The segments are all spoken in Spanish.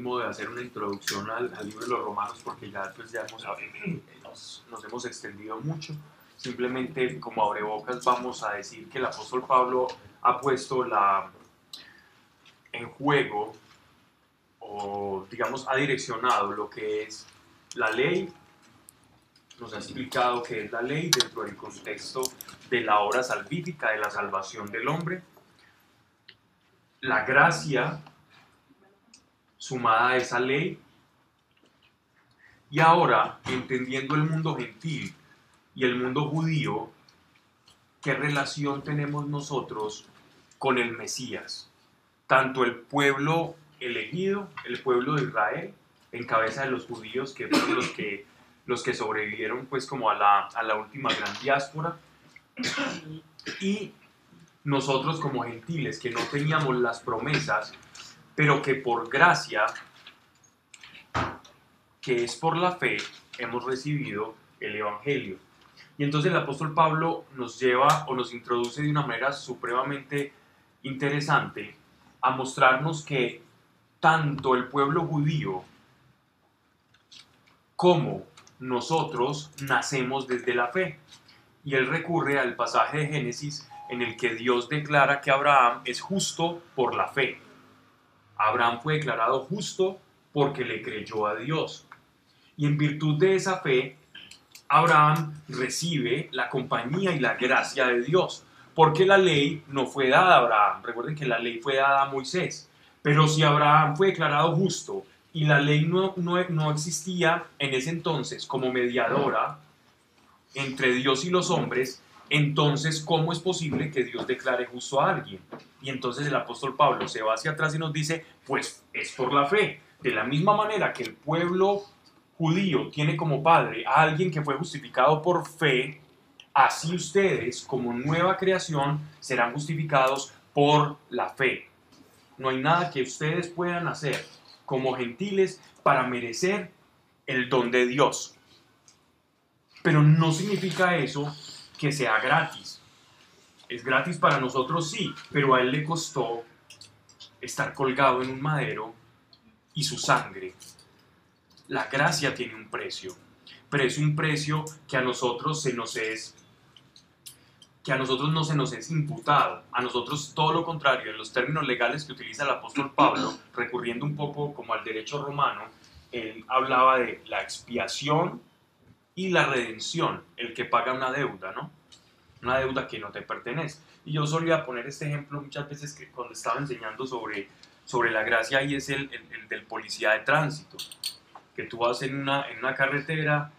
ánimo de hacer una introducción al, libro de los romanos porque ya, pues, ya hemos, nos, nos hemos extendido mucho. Simplemente como abrebocas vamos a decir que el apóstol Pablo ha puesto la, en juego o digamos ha direccionado lo que es la ley, nos ha explicado qué es la ley dentro del contexto de la obra salvífica, de la salvación del hombre, la gracia sumada a esa ley, y ahora, entendiendo el mundo gentil y el mundo judío, ¿qué relación tenemos nosotros con el Mesías? Tanto el pueblo elegido, el pueblo de Israel, en cabeza de los judíos, que fueron los que, los que sobrevivieron pues como a la, a la última gran diáspora, y nosotros como gentiles, que no teníamos las promesas, pero que por gracia, que es por la fe, hemos recibido el Evangelio. Y entonces el apóstol Pablo nos lleva o nos introduce de una manera supremamente interesante a mostrarnos que tanto el pueblo judío como nosotros nacemos desde la fe. Y él recurre al pasaje de Génesis en el que Dios declara que Abraham es justo por la fe. Abraham fue declarado justo porque le creyó a Dios. Y en virtud de esa fe, Abraham recibe la compañía y la gracia de Dios. Porque la ley no fue dada a Abraham. Recuerden que la ley fue dada a Moisés. Pero si Abraham fue declarado justo y la ley no, no, no existía en ese entonces como mediadora entre Dios y los hombres, entonces, ¿cómo es posible que Dios declare justo a alguien? Y entonces el apóstol Pablo se va hacia atrás y nos dice, pues es por la fe. De la misma manera que el pueblo judío tiene como padre a alguien que fue justificado por fe, así ustedes como nueva creación serán justificados por la fe. No hay nada que ustedes puedan hacer como gentiles para merecer el don de Dios. Pero no significa eso que sea gratis. Es gratis para nosotros, sí, pero a él le costó estar colgado en un madero y su sangre. La gracia tiene un precio, pero es un precio que a nosotros se nos es que a nosotros no se nos es imputado, a nosotros todo lo contrario, en los términos legales que utiliza el apóstol Pablo, recurriendo un poco como al derecho romano, él hablaba de la expiación y la redención, el que paga una deuda, ¿no? Una deuda que no te pertenece. Y yo solía poner este ejemplo muchas veces que cuando estaba enseñando sobre, sobre la gracia y es el, el, del policía de tránsito, que tú vas en una, en una carretera,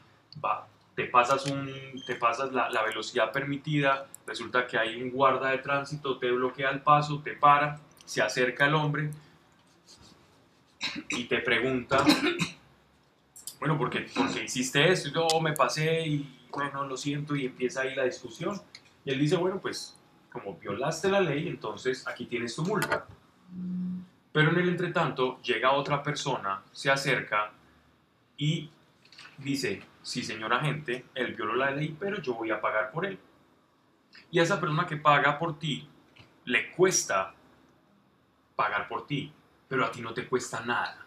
te pasas, un, te pasas la, la velocidad permitida, resulta que hay un guarda de tránsito, te bloquea el paso, te para, se acerca el hombre y te pregunta bueno, porque, porque hiciste esto, yo me pasé y bueno, lo siento y empieza ahí la discusión. Y él dice, bueno, pues como violaste la ley, entonces aquí tienes tu multa. Pero en el entretanto llega otra persona, se acerca y dice, sí señor agente, él violó la ley, pero yo voy a pagar por él. Y a esa persona que paga por ti, le cuesta pagar por ti, pero a ti no te cuesta nada.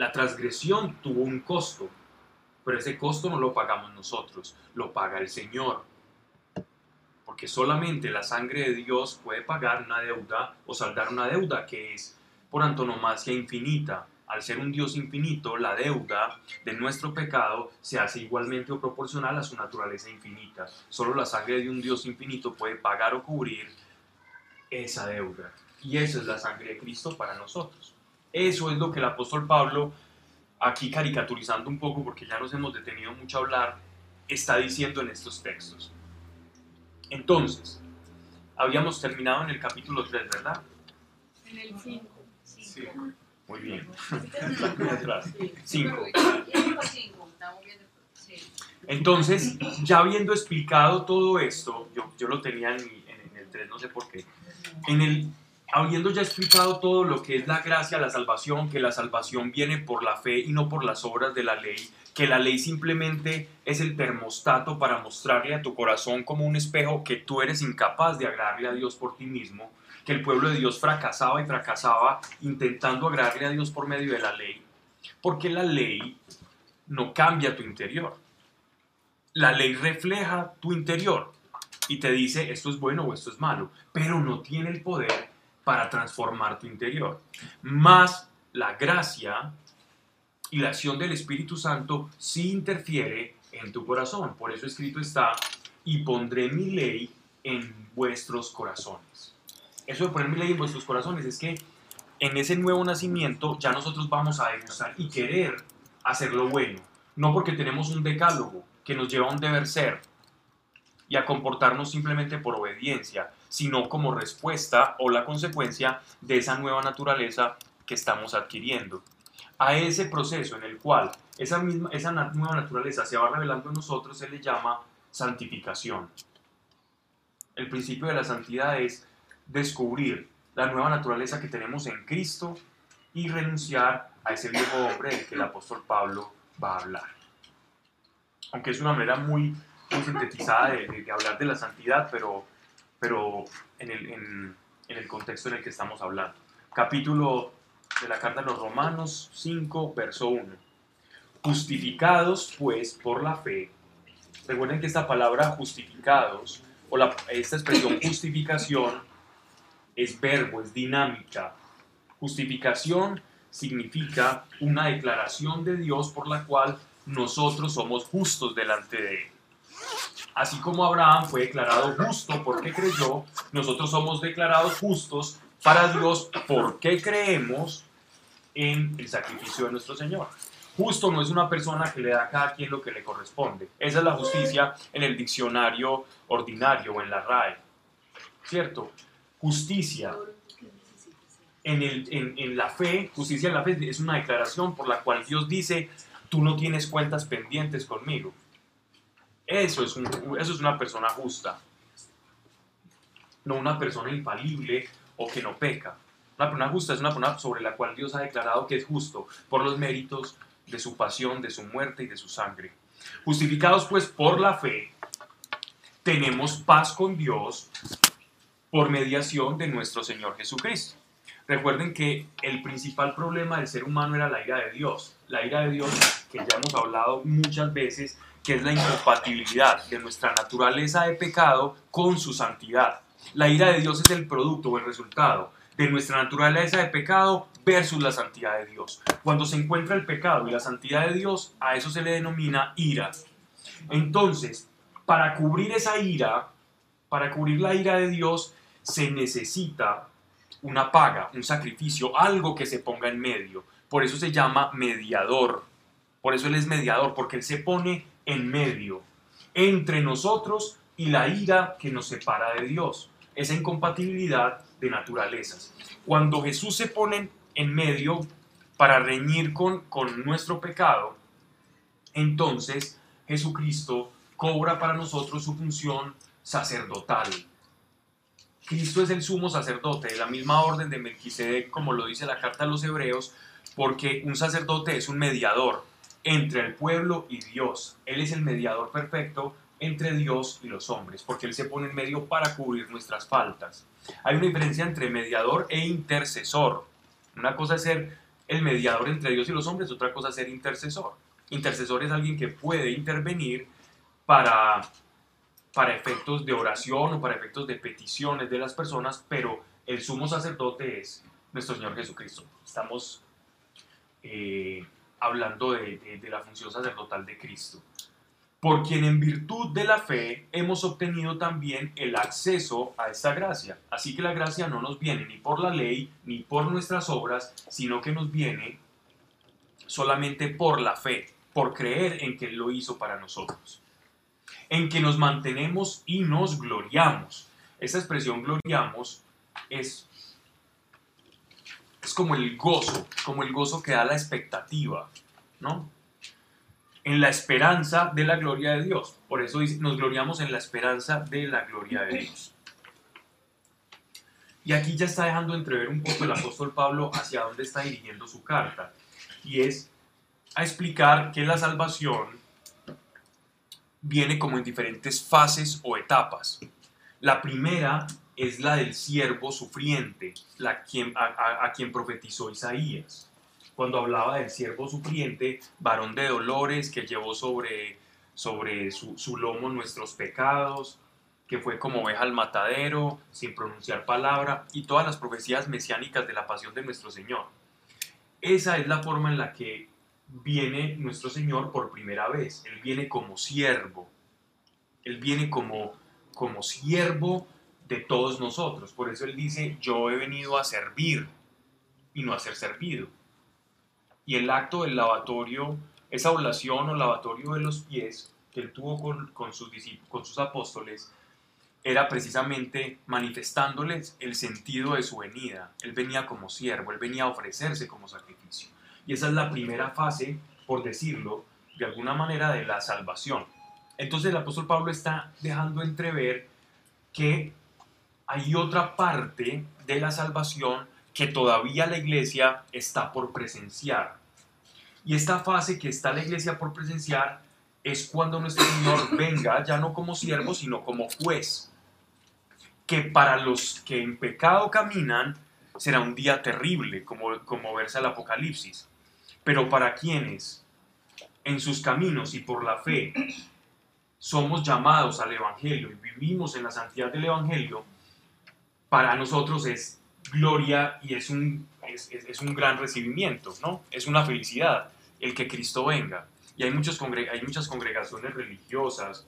La transgresión tuvo un costo, pero ese costo no lo pagamos nosotros, lo paga el Señor. Porque solamente la sangre de Dios puede pagar una deuda o saldar una deuda que es por antonomasia infinita. Al ser un Dios infinito, la deuda de nuestro pecado se hace igualmente o proporcional a su naturaleza infinita. Solo la sangre de un Dios infinito puede pagar o cubrir esa deuda. Y esa es la sangre de Cristo para nosotros. Eso es lo que el apóstol Pablo, aquí caricaturizando un poco, porque ya nos hemos detenido mucho a hablar, está diciendo en estos textos. Entonces, habíamos terminado en el capítulo 3, ¿verdad? En el 5. Sí. Muy bien. 5. Entonces, ya habiendo explicado todo esto, yo, yo lo tenía en, en el 3, no sé por qué. En el habiendo ya explicado todo lo que es la gracia, la salvación, que la salvación viene por la fe y no por las obras de la ley, que la ley simplemente es el termostato para mostrarle a tu corazón como un espejo que tú eres incapaz de agradarle a Dios por ti mismo, que el pueblo de Dios fracasaba y fracasaba intentando agradarle a Dios por medio de la ley? Porque la ley no cambia tu interior. La ley refleja tu interior y te dice esto es bueno o esto es malo, pero no tiene el poder para transformar tu interior. Más la gracia y la acción del Espíritu Santo sí interfiere en tu corazón. Por eso escrito está, y pondré mi ley en vuestros corazones. Eso de poner mi ley en vuestros corazones es que en ese nuevo nacimiento ya nosotros vamos a degustar y querer hacer lo bueno. No porque tenemos un decálogo que nos lleva a un deber ser, y a comportarnos simplemente por obediencia, sino como respuesta o la consecuencia de esa nueva naturaleza que estamos adquiriendo. A ese proceso en el cual esa, misma, esa nueva naturaleza se va revelando en nosotros se le llama santificación. El principio de la santidad es descubrir la nueva naturaleza que tenemos en Cristo y renunciar a ese viejo hombre del que el apóstol Pablo va a hablar. Aunque es una manera muy muy sintetizada de, hablar de la santidad, pero, pero en, el, en, en el contexto en el que estamos hablando. Capítulo de la carta de los Romanos 5, verso 1. Justificados pues por la fe. Recuerden que esta palabra justificados, o la, esta expresión justificación, es verbo, es dinámica. Justificación significa una declaración de Dios por la cual nosotros somos justos delante de Él. Así como Abraham fue declarado justo porque creyó, nosotros somos declarados justos para Dios porque creemos en el sacrificio de nuestro Señor. Justo no es una persona que le da a cada quien lo que le corresponde. Esa es la justicia en el diccionario ordinario o en la RAE. ¿Cierto? Justicia en, en, la fe, justicia en la fe es una declaración por la cual Dios dice, tú no tienes cuentas pendientes conmigo. Eso es, eso es una persona justa, no una persona infalible o que no peca. Una persona justa es una persona sobre la cual Dios ha declarado que es justo por los méritos de su pasión, de su muerte y de su sangre. Justificados pues por la fe, tenemos paz con Dios por mediación de nuestro Señor Jesucristo. Recuerden que el principal problema del ser humano era la ira de Dios. La ira de Dios, que ya hemos hablado muchas veces, que es la incompatibilidad de nuestra naturaleza de pecado con su santidad. La ira de Dios es el producto o el resultado de nuestra naturaleza de pecado versus la santidad de Dios. Cuando se encuentra el pecado y la santidad de Dios, a eso se le denomina ira. Entonces, para cubrir esa ira, para cubrir la ira de Dios, se necesita una paga, un sacrificio, algo que se ponga en medio. Por eso se llama mediador. Por eso Él es mediador, porque Él se pone en medio entre nosotros y la ira que nos separa de Dios, esa incompatibilidad de naturalezas. Cuando Jesús se pone en medio para reñir con, con nuestro pecado, entonces Jesucristo cobra para nosotros su función sacerdotal. Cristo es el sumo sacerdote de la misma orden de Melquisedec, como lo dice la carta a los hebreos, porque un sacerdote es un mediador entre el pueblo y Dios. Él es el mediador perfecto entre Dios y los hombres, porque Él se pone en medio para cubrir nuestras faltas. Hay una diferencia entre mediador e intercesor. Una cosa es ser el mediador entre Dios y los hombres, otra cosa es ser intercesor. Intercesor es alguien que puede intervenir para, para efectos de oración o para efectos de peticiones de las personas, pero el sumo sacerdote es nuestro Señor Jesucristo. Estamos eh, hablando de, la función sacerdotal de Cristo. Por quien en virtud de la fe hemos obtenido también el acceso a esta gracia. Así que la gracia no nos viene ni por la ley ni por nuestras obras, sino que nos viene solamente por la fe, por creer en que Él lo hizo para nosotros. En que nos mantenemos y nos gloriamos. Esa expresión gloriamos es es como el gozo, como el gozo que da la expectativa, ¿no? En la esperanza de la gloria de Dios. Por eso nos gloriamos en la esperanza de la gloria de Dios. Y aquí ya está dejando entrever un poco el apóstol Pablo hacia dónde está dirigiendo su carta. Y es a explicar que la salvación viene como en diferentes fases o etapas. La primera es la del siervo sufriente, la quien, a, quien profetizó Isaías. Cuando hablaba del siervo sufriente, varón de dolores, que llevó sobre, sobre su, su lomo nuestros pecados, que fue como oveja al matadero, sin pronunciar palabra, y todas las profecías mesiánicas de la pasión de nuestro Señor. Esa es la forma en la que viene nuestro Señor por primera vez. Él viene como siervo. Él viene como, como siervo de todos nosotros. Por eso Él dice, yo he venido a servir y no a ser servido. Y el acto del lavatorio, esa oración o lavatorio de los pies que Él tuvo con, con sus, con sus apóstoles, era precisamente manifestándoles el sentido de su venida. Él venía como siervo, él venía a ofrecerse como sacrificio. Y esa es la primera fase, por decirlo, de alguna manera de la salvación. Entonces el apóstol Pablo está dejando entrever que hay otra parte de la salvación que todavía la iglesia está por presenciar. Y esta fase que está la iglesia por presenciar es cuando nuestro Señor venga ya no como siervo, sino como juez que para los que en pecado caminan será un día terrible, como, como versa el Apocalipsis. Pero para quienes en sus caminos y por la fe somos llamados al Evangelio y vivimos en la santidad del Evangelio, para nosotros es gloria y es un, es, un gran recibimiento, ¿no? Es una felicidad el que Cristo venga. Y hay, muchos hay muchas congregaciones religiosas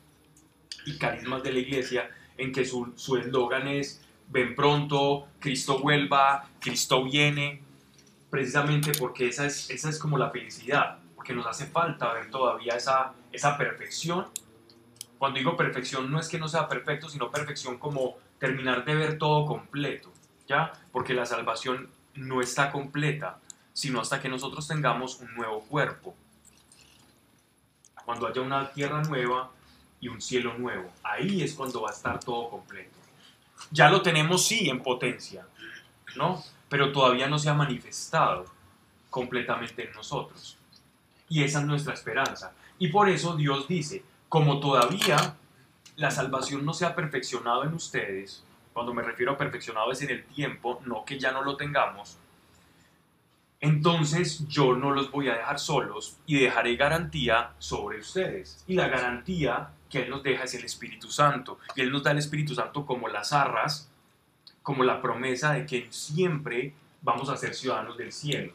y carismas de la iglesia en que su eslogan es ven pronto, Cristo vuelva, Cristo viene, precisamente porque esa es, esa es como la felicidad, porque nos hace falta ver todavía esa, esa perfección. Cuando digo perfección no es que no sea perfecto, sino perfección como terminar de ver todo completo, ¿ya? Porque la salvación no está completa, sino hasta que nosotros tengamos un nuevo cuerpo. Cuando haya una tierra nueva, y un cielo nuevo. Ahí es cuando va a estar todo completo. Ya lo tenemos, sí, en potencia, ¿no? Pero todavía no se ha manifestado completamente en nosotros. Y esa es nuestra esperanza. Y por eso Dios dice, como todavía la salvación no se ha perfeccionado en ustedes, cuando me refiero a perfeccionado es en el tiempo, no que ya no lo tengamos, entonces yo no los voy a dejar solos y dejaré garantía sobre ustedes. Y la garantía que Él nos deja es el Espíritu Santo. Y Él nos da el Espíritu Santo como las arras, como la promesa de que siempre vamos a ser ciudadanos del cielo.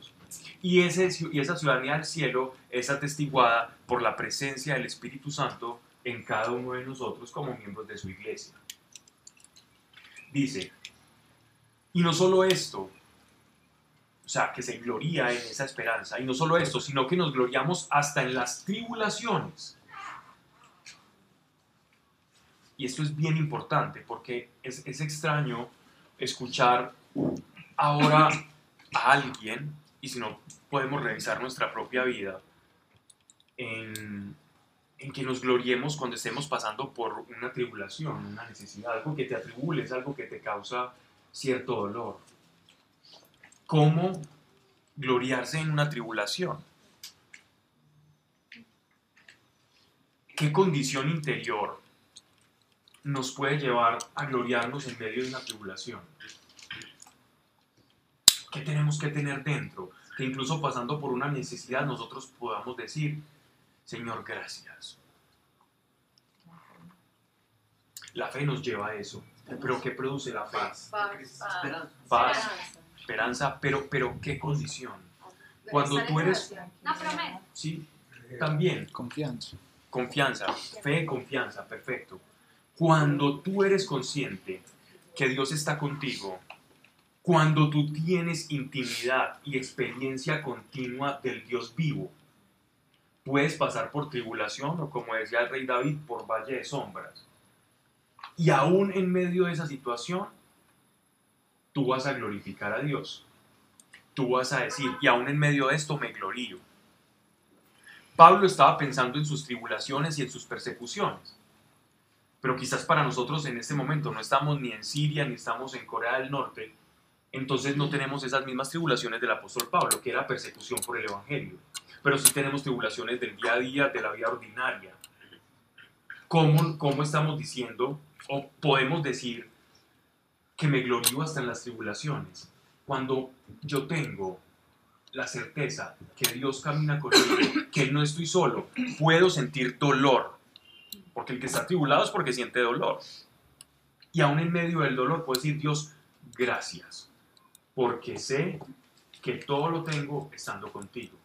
Y, ese, y esa ciudadanía del cielo es atestiguada por la presencia del Espíritu Santo en cada uno de nosotros como miembros de su iglesia. Dice, y no solo esto, o sea, que se gloria en esa esperanza. Y no solo esto, sino que nos gloriamos hasta en las tribulaciones y esto es bien importante porque es, es extraño escuchar ahora a alguien, y si no podemos revisar nuestra propia vida, en, en, que nos gloriemos cuando estemos pasando por una tribulación, una necesidad, algo que te atribules, algo que te causa cierto dolor. ¿Cómo gloriarse en una tribulación? ¿Qué condición interior nos puede llevar a gloriarnos en medio de una tribulación. ¿Qué tenemos que tener dentro? Que incluso pasando por una necesidad nosotros podamos decir, Señor, gracias. La fe nos lleva a eso. Pero ¿qué produce la fe? Paz, Paz, esperanza, pero, pero ¿qué condición? Cuando tú eres... Sí, también. Confianza. Confianza, fe, confianza, perfecto. Cuando tú eres consciente que Dios está contigo, cuando tú tienes intimidad y experiencia continua del Dios vivo, puedes pasar por tribulación o como decía el rey David, por valle de sombras. Y aún en medio de esa situación, tú vas a glorificar a Dios. Tú vas a decir, y aún en medio de esto me glorío. Pablo estaba pensando en sus tribulaciones y en sus persecuciones pero quizás para nosotros en este momento no estamos ni en Siria ni estamos en Corea del Norte, entonces no tenemos esas mismas tribulaciones del apóstol Pablo, que era persecución por el Evangelio, pero sí tenemos tribulaciones del día a día, de la vida ordinaria. ¿Cómo, cómo estamos diciendo o podemos decir que me glorío hasta en las tribulaciones. Cuando yo tengo la certeza que Dios camina conmigo, que no estoy solo, puedo sentir dolor. Porque el que está tribulado es porque siente dolor. Y aún en medio del dolor puedo decir, Dios, gracias. Porque sé que todo lo tengo estando contigo.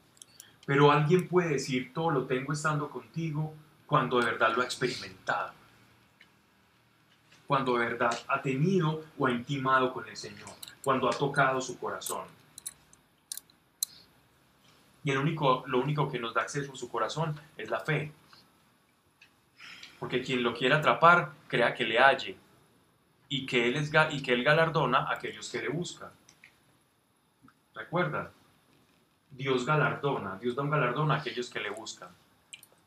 Pero alguien puede decir, todo lo tengo estando contigo cuando de verdad lo ha experimentado. Cuando de verdad ha tenido o ha intimado con el Señor. Cuando ha tocado su corazón. Y el único, lo único que nos da acceso a su corazón es la fe. Porque quien lo quiera atrapar, crea que le halle. Y que él, es, y que él galardona a aquellos que le buscan. ¿Recuerdan? Dios galardona, Dios da un galardón a aquellos que le buscan.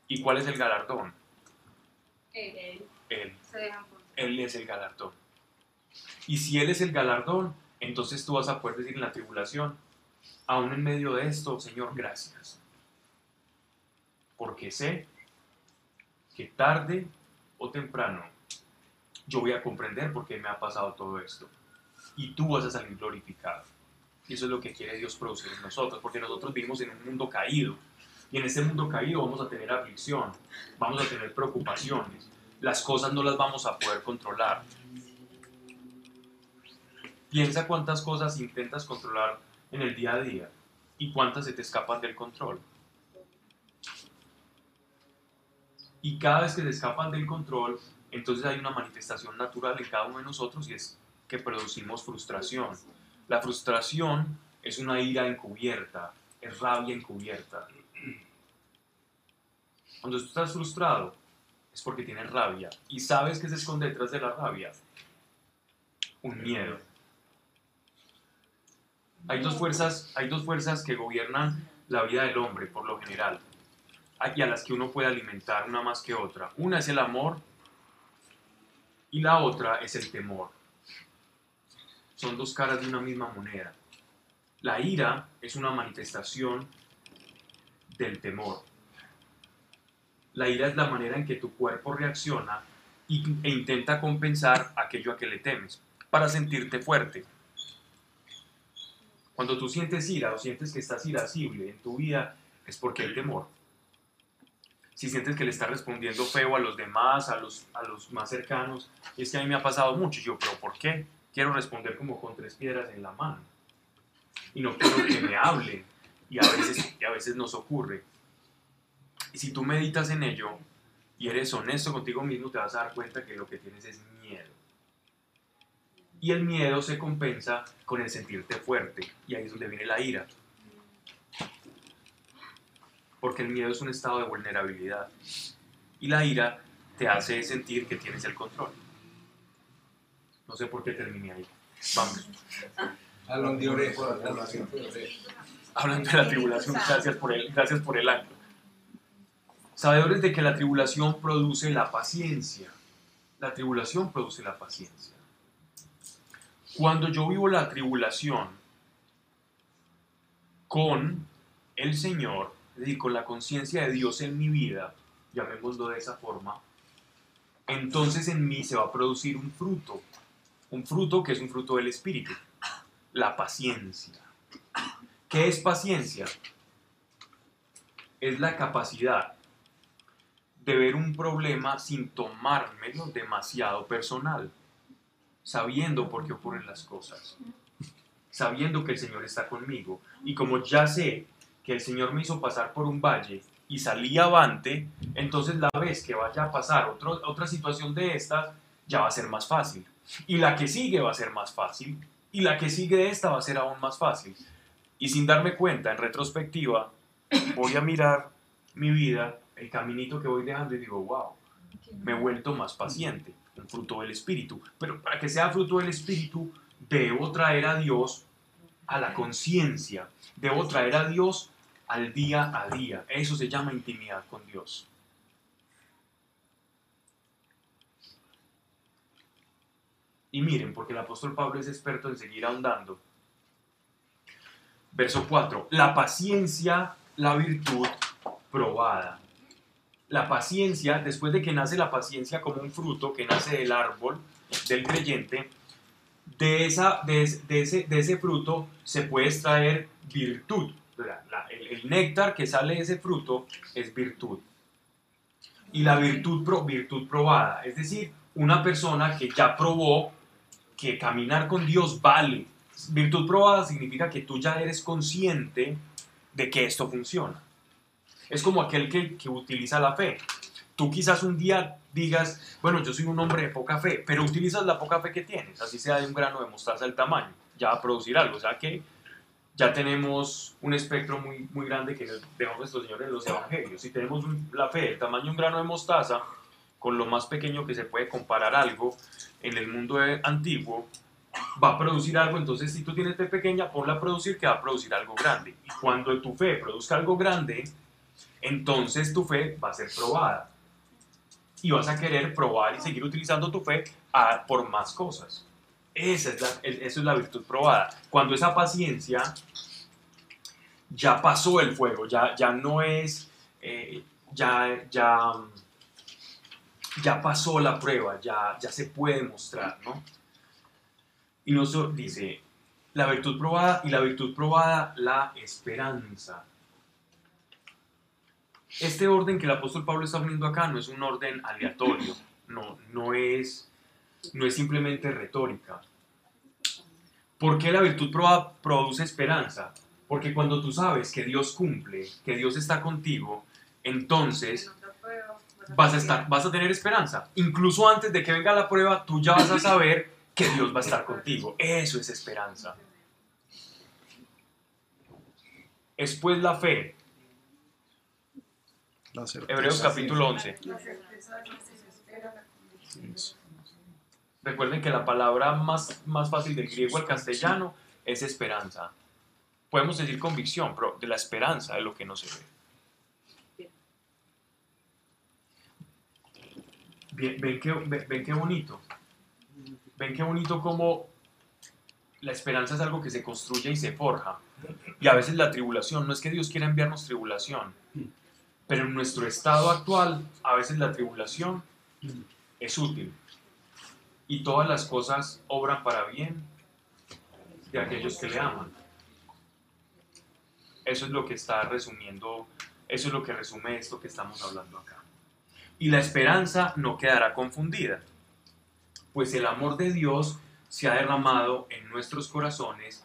¿Y cuál es el galardón? Él. Él. Él es el galardón. Y si Él es el galardón, entonces tú vas a poder decir en la tribulación, aún en medio de esto, Señor, gracias. Porque sé que tarde o temprano yo voy a comprender por qué me ha pasado todo esto. Y tú vas a salir glorificado. Y eso es lo que quiere Dios producir en nosotros, porque nosotros vivimos en un mundo caído. Y en este mundo caído vamos a tener aflicción, vamos a tener preocupaciones, las cosas no las vamos a poder controlar. Piensa cuántas cosas intentas controlar en el día a día y cuántas se te escapan del control. Y cada vez que se escapan del control, entonces hay una manifestación natural en cada uno de nosotros y es que producimos frustración. La frustración es una ira encubierta, es rabia encubierta. Cuando tú estás frustrado, es porque tienes rabia. ¿Y sabes qué se esconde detrás de la rabia? Un miedo. Hay dos fuerzas, hay dos fuerzas que gobiernan la vida del hombre, por lo general, y a las que uno puede alimentar, una más que otra. Una es el amor y la otra es el temor. Son dos caras de una misma moneda. La ira es una manifestación del temor. La ira es la manera en que tu cuerpo reacciona e intenta compensar aquello a que le temes para sentirte fuerte. Cuando tú sientes ira o sientes que estás irascible en tu vida es porque hay temor. Si sientes que le estás respondiendo feo a los demás, a los, a los más cercanos, es que a mí me ha pasado mucho, y yo, pero ¿por qué? Quiero responder como con tres piedras en la mano. Y no quiero que me hablen. Y a veces, y a veces nos ocurre. Y si tú meditas en ello y eres honesto contigo mismo, te vas a dar cuenta que lo que tienes es miedo. Y el miedo se compensa con el sentirte fuerte. Y ahí es donde viene la ira. Porque el miedo es un estado de vulnerabilidad. Y la ira te hace sentir que tienes el control. No sé por qué terminé ahí. Vamos. Jalón de oreja, de. Hablando la tribulación, gracias por el, gracias por el año. Sabedores de que la tribulación produce la paciencia. La tribulación produce la paciencia. Cuando yo vivo la tribulación con el Señor, es decir, con la conciencia de Dios en mi vida, llamémoslo de esa forma, entonces en mí se va a producir un fruto, un fruto que es un fruto del Espíritu, la paciencia. ¿Qué es paciencia? Es la capacidad de ver un problema sin tomármelo demasiado personal, sabiendo por qué ocurren las cosas, sabiendo que el Señor está conmigo. Y como ya sé que el Señor me hizo pasar por un valle y salí avante, entonces la vez que vaya a pasar otro- otra situación de estas, ya va a ser más fácil. Y la que sigue va a ser más fácil. Y la que sigue esta va a ser aún más fácil. Y sin darme cuenta, en retrospectiva, voy a mirar mi vida, el caminito que voy dejando y digo, wow, me he vuelto más paciente, un fruto del Espíritu. Pero para que sea fruto del Espíritu, debo traer a Dios a la conciencia, debo traer a Dios al día a día. Eso se llama intimidad con Dios. Y miren, porque el apóstol Pablo es experto en seguir ahondando. Verso 4. La paciencia, la virtud probada. La paciencia, después de que nace la paciencia como un fruto que nace del árbol del creyente, de, esa, de, de ese, de ese fruto se puede extraer virtud. La- la- el, el néctar que sale de ese fruto es virtud. Y la virtud, pro- virtud probada, es decir, una persona que ya probó que caminar con Dios vale. Virtud probada significa que tú ya eres consciente de que esto funciona. Es como aquel que, que utiliza la fe. Tú quizás un día digas, bueno, yo soy un hombre de poca fe, pero utilizas la poca fe que tienes, así sea de un grano de mostaza el tamaño, ya va a producir algo. O sea que ya tenemos un espectro muy, muy grande que nos dejó nuestro Señor en los evangelios. Si tenemos la fe del tamaño de un grano de mostaza, con lo más pequeño que se puede comparar algo en el mundo antiguo, va a producir algo. Entonces, si tú tienes fe pequeña, ponla a producir que va a producir algo grande. Y cuando tu fe produzca algo grande, entonces tu fe va a ser probada. Y vas a querer probar y seguir utilizando tu fe a- por más cosas. Esa es la, es- eso es la virtud probada. Cuando esa paciencia ya pasó el fuego, ya, ya no es, eh, ya, ya, ya pasó la prueba, ya, ya se puede mostrar, ¿no? Y nos dice, la virtud probada y la virtud probada, la esperanza. Este orden que el apóstol Pablo está poniendo acá no es un orden aleatorio, no, no, es, no es simplemente retórica. ¿Por qué la virtud probada produce esperanza? Porque cuando tú sabes que Dios cumple, que Dios está contigo, entonces vas a, estar, vas a tener esperanza. Incluso antes de que venga la prueba, tú ya vas a saber que Dios va a estar contigo. Eso es esperanza. Es pues la fe. La. Hebreos capítulo 11. La certeza de lo que se espera, la convicción. Recuerden que la palabra más, más fácil del griego al castellano es esperanza. Podemos decir convicción, pero de la esperanza de lo que no se ve. Ven, qué, ven qué bonito. Ven qué bonito como la esperanza es algo que se construye y se forja. Y a veces la tribulación, no es que Dios quiera enviarnos tribulación, pero en nuestro estado actual, a veces la tribulación es útil. Y todas las cosas obran para bien de aquellos que le aman. Eso es lo que está resumiendo, eso es lo que resume esto que estamos hablando acá. Y la esperanza no quedará confundida, pues el amor de Dios se ha derramado en nuestros corazones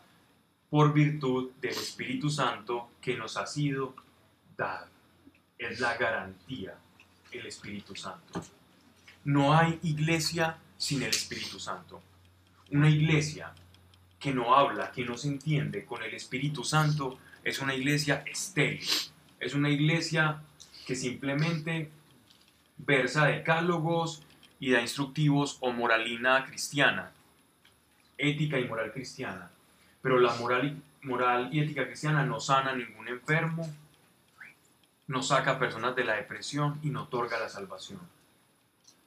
por virtud del Espíritu Santo que nos ha sido dado. Es la garantía, el Espíritu Santo. No hay iglesia sin el Espíritu Santo. Una iglesia que no habla, que no se entiende con el Espíritu Santo, es una iglesia estéril. Es una iglesia que simplemente versa decálogos y da instructivos o moralina cristiana, ética y moral cristiana. Pero la moral y, moral y ética cristiana no sana a ningún enfermo, no saca a personas de la depresión y no otorga la salvación.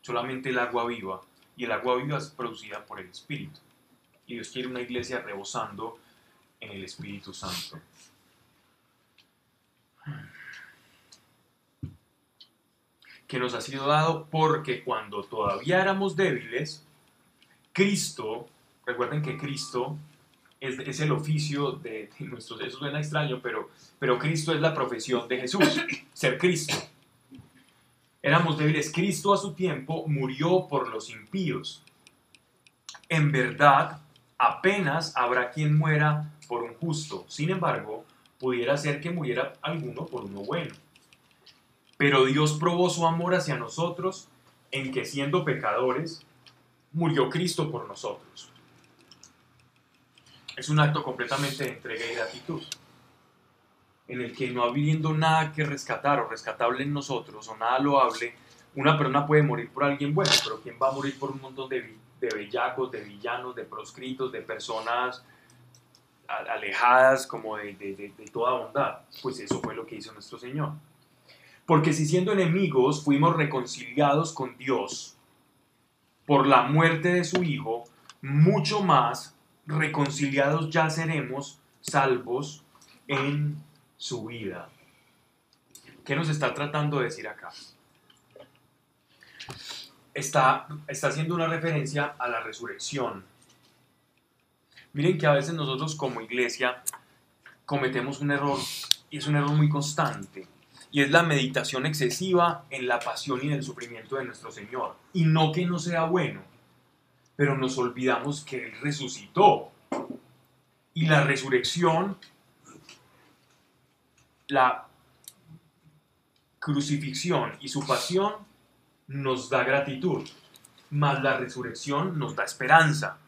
Solamente el agua viva, y el agua viva es producida por el Espíritu. Y Dios quiere una iglesia rebosando en el Espíritu Santo. Que nos ha sido dado porque cuando todavía éramos débiles, Cristo, recuerden que Cristo es, es el oficio de, de nuestros, eso suena extraño, pero, pero Cristo es la profesión de Jesús, ser Cristo. Éramos débiles, Cristo a su tiempo murió por los impíos. En verdad, apenas habrá quien muera por un justo. Sin embargo, pudiera ser que muriera alguno por uno bueno. Pero Dios probó su amor hacia nosotros en que siendo pecadores, murió Cristo por nosotros. Es un acto completamente de entrega y gratitud, en el que no habiendo nada que rescatar o rescatable en nosotros o nada loable, una persona puede morir por alguien bueno, pero ¿quién va a morir por un montón de, de bellacos, de villanos, de proscritos, de personas alejadas como de- de toda bondad? Pues eso fue lo que hizo nuestro Señor. Porque si siendo enemigos fuimos reconciliados con Dios por la muerte de su Hijo, mucho más reconciliados ya seremos salvos en su vida. ¿Qué nos está tratando de decir acá? Está, está haciendo una referencia a la resurrección Miren que a veces nosotros como iglesia cometemos un error y es un error muy constante y es la meditación excesiva en la pasión y en el sufrimiento de nuestro Señor. Y no que no sea bueno, pero nos olvidamos que Él resucitó. Y la resurrección, la crucifixión y su pasión nos da gratitud, mas la resurrección nos da esperanza.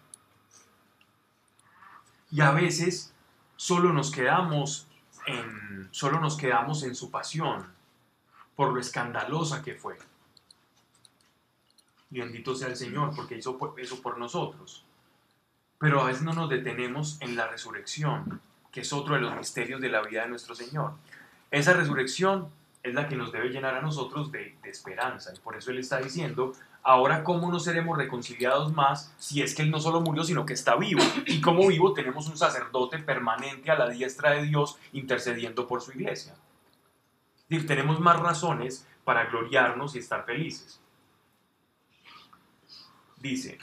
Y a veces solo nos quedamos solo nos quedamos en su pasión por lo escandalosa que fue. Y bendito sea el Señor porque hizo eso por nosotros. Pero a veces no nos detenemos en la resurrección, que es otro de los misterios de la vida de nuestro Señor. Esa resurrección es la que nos debe llenar a nosotros de, de esperanza. Y por eso Él está diciendo, Ahora, ¿cómo no seremos reconciliados más si es que Él no solo murió, sino que está vivo? Y como vivo tenemos un sacerdote permanente a la diestra de Dios intercediendo por su iglesia. Y tenemos más razones para gloriarnos y estar felices. Dice,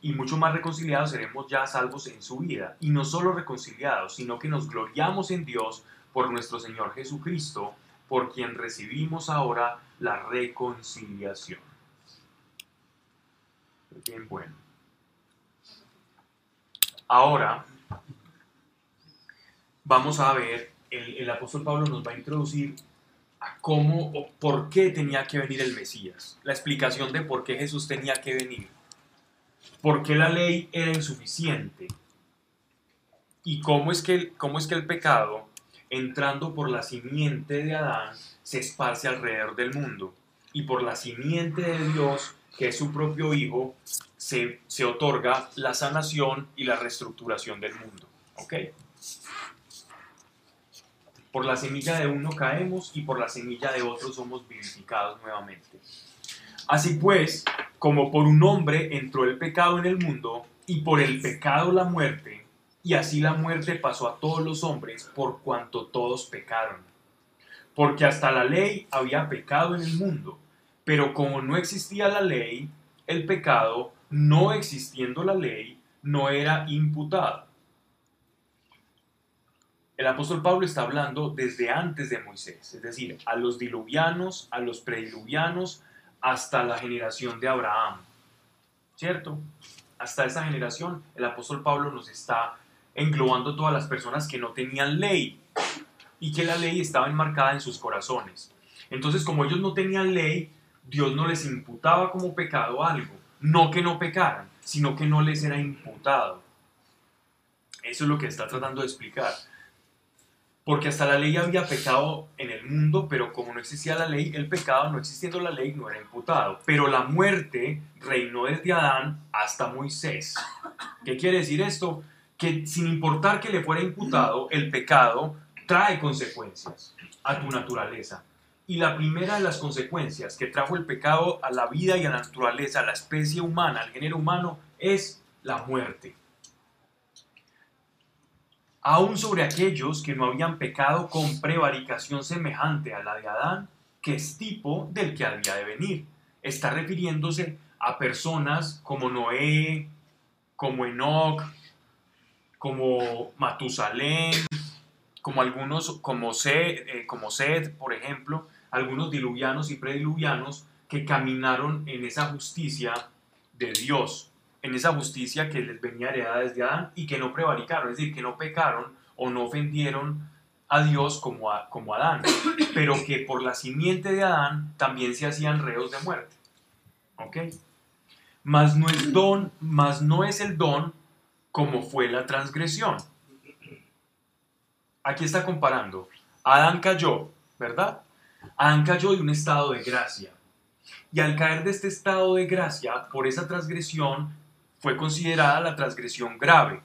y mucho más reconciliados seremos ya salvos en su vida. Y no solo reconciliados, sino que nos gloriamos en Dios por nuestro Señor Jesucristo, por quien recibimos ahora la reconciliación. Bien bueno. Ahora, vamos a ver, el, apóstol Pablo nos va a introducir a cómo o por qué tenía que venir el Mesías, la explicación de por qué Jesús tenía que venir, por qué la ley era insuficiente. Y cómo es que, cómo es que el pecado, entrando por la simiente de Adán, se esparce alrededor del mundo y por la simiente de Dios que es su propio Hijo, se, se otorga la sanación y la reestructuración del mundo. ¿Ok? Por la semilla de uno caemos y por la semilla de otro somos vivificados nuevamente. Así pues, como por un hombre entró el pecado en el mundo y por el pecado la muerte, y así la muerte pasó a todos los hombres por cuanto todos pecaron. Porque hasta la ley había pecado en el mundo pero como no existía la ley, el pecado, no existiendo la ley, no era imputado. El apóstol Pablo está hablando desde antes de Moisés, es decir, a los diluvianos, a los prediluvianos, hasta la generación de Abraham. ¿Cierto? Hasta esa generación, el apóstol Pablo nos está englobando todas las personas que no tenían ley y que la ley estaba enmarcada en sus corazones. Entonces, como ellos no tenían ley, Dios no les imputaba como pecado algo. No que no pecaran, sino que no les era imputado. Eso es lo que está tratando de explicar. Porque hasta la ley había pecado en el mundo, pero como no existía la ley, el pecado, no existiendo la ley, no era imputado. Pero la muerte reinó desde Adán hasta Moisés. ¿Qué quiere decir esto? Que sin importar que le fuera imputado, el pecado trae consecuencias a tu naturaleza. Y la primera de las consecuencias que trajo el pecado a la vida y a la naturaleza, a la especie humana, al género humano, es la muerte. Aún sobre aquellos que no habían pecado con prevaricación semejante a la de Adán, que es tipo del que había de venir. Está refiriéndose a personas como Noé, como Enoch, como Matusalén, como algunos, como Sed, eh, como Sed, por ejemplo, algunos diluvianos y prediluvianos que caminaron en esa justicia de Dios, en esa justicia que les venía heredada desde Adán y que no prevaricaron, es decir, que no pecaron o no ofendieron a Dios como, a, como Adán, pero que por la simiente de Adán también se hacían reos de muerte. ¿Ok? Mas no es don, mas no es el don como fue la transgresión. Aquí está comparando. Adán cayó, ¿verdad? Adán cayó de un estado de gracia. Y al caer de este estado de gracia, por esa transgresión, fue considerada la transgresión grave.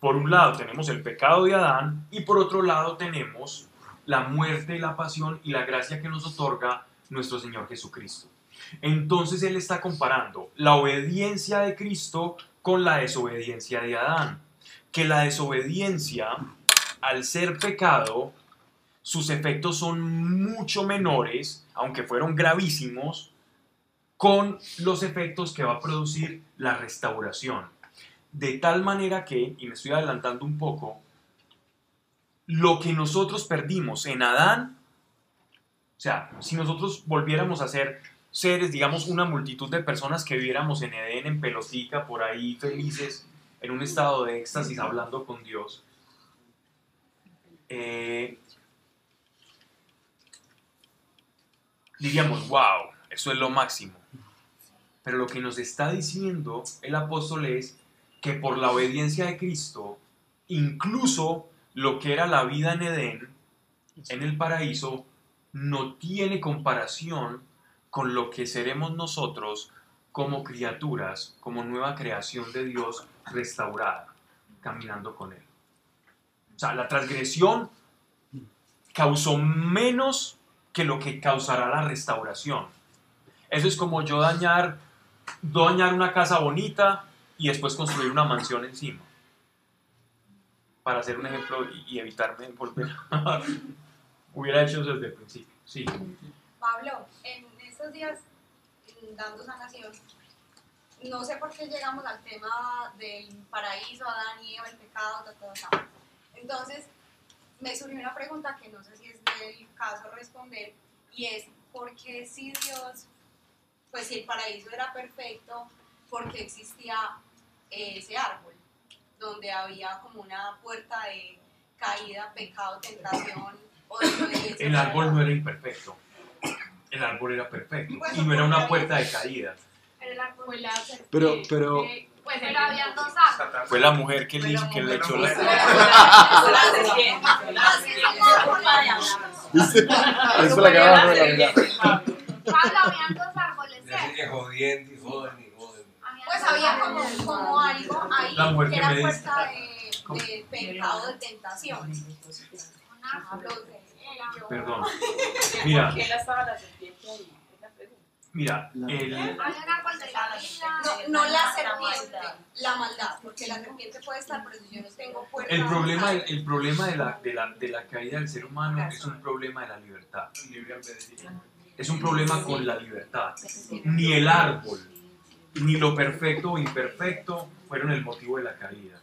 Por un lado tenemos el pecado de Adán y por otro lado tenemos la muerte, la pasión y la gracia que nos otorga nuestro Señor Jesucristo. Entonces Él está comparando la obediencia de Cristo con la desobediencia de Adán. Que la desobediencia, al ser pecado, sus efectos son mucho menores, aunque fueron gravísimos, con los efectos que va a producir la restauración. De tal manera que, y me estoy adelantando un poco, lo que nosotros perdimos en Adán, o sea, si nosotros volviéramos a ser seres, digamos, una multitud de personas que viviéramos en Edén, en pelotica, por ahí felices, en un estado de éxtasis, hablando con Dios, eh, diríamos, wow, eso es lo máximo. Pero lo que nos está diciendo el apóstol es que por la obediencia de Cristo, incluso lo que era la vida en Edén, en el paraíso, no tiene comparación con lo que seremos nosotros como criaturas, como nueva creación de Dios restaurada, caminando con Él. O sea, la transgresión causó menos que lo que causará la restauración. Eso es como yo dañar, dañar una casa bonita y después construir una mansión encima. Para hacer un ejemplo y, evitarme volver. Hubiera hecho eso desde el principio. Sí. Pablo, en días, dando sanación, no sé por qué llegamos al tema del paraíso, Adán y Eva, el pecado. Entonces, me surgió una pregunta que no sé si es del caso responder, y es, ¿por qué si Dios, pues si el paraíso era perfecto, por qué existía ese árbol, donde había como una puerta de caída, pecado, tentación? El árbol no era imperfecto. El árbol era perfecto. Y no era una puerta de caída. Pero el árbol Fue la Pero, Pues pero había dos árboles. Fue la mujer que le, que le echó la... eso la acabamos de lograr. Pablo, habían dos árboles Así cerca. que jodiendo y joden y joden. Pues había como, como algo ahí que era puerta de, de pecado, de tentación. De- Perdón. Mira, ¿Por qué la serpiente ahí? Mira, el. No, no la serpiente, la maldad, porque la serpiente puede estar, pero si yo no tengo puerta. el problema, el problema de, la, de, la, de la caída del ser humano es un problema de la libertad. Es un problema con la libertad. Ni el árbol, ni lo perfecto o imperfecto fueron el motivo de la caída.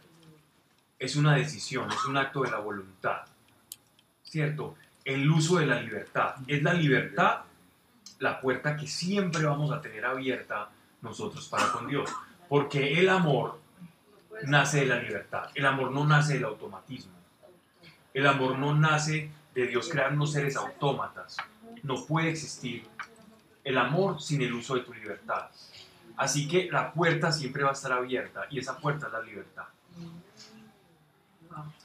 Es una decisión, es un acto de la voluntad. ¿Cierto? El uso de la libertad. Es la libertad la puerta que siempre vamos a tener abierta nosotros para con Dios. Porque el amor nace de la libertad. El amor no nace del automatismo. El amor no nace de Dios crear unos seres autómatas. No puede existir el amor sin el uso de tu libertad. Así que la puerta siempre va a estar abierta y esa puerta es la libertad.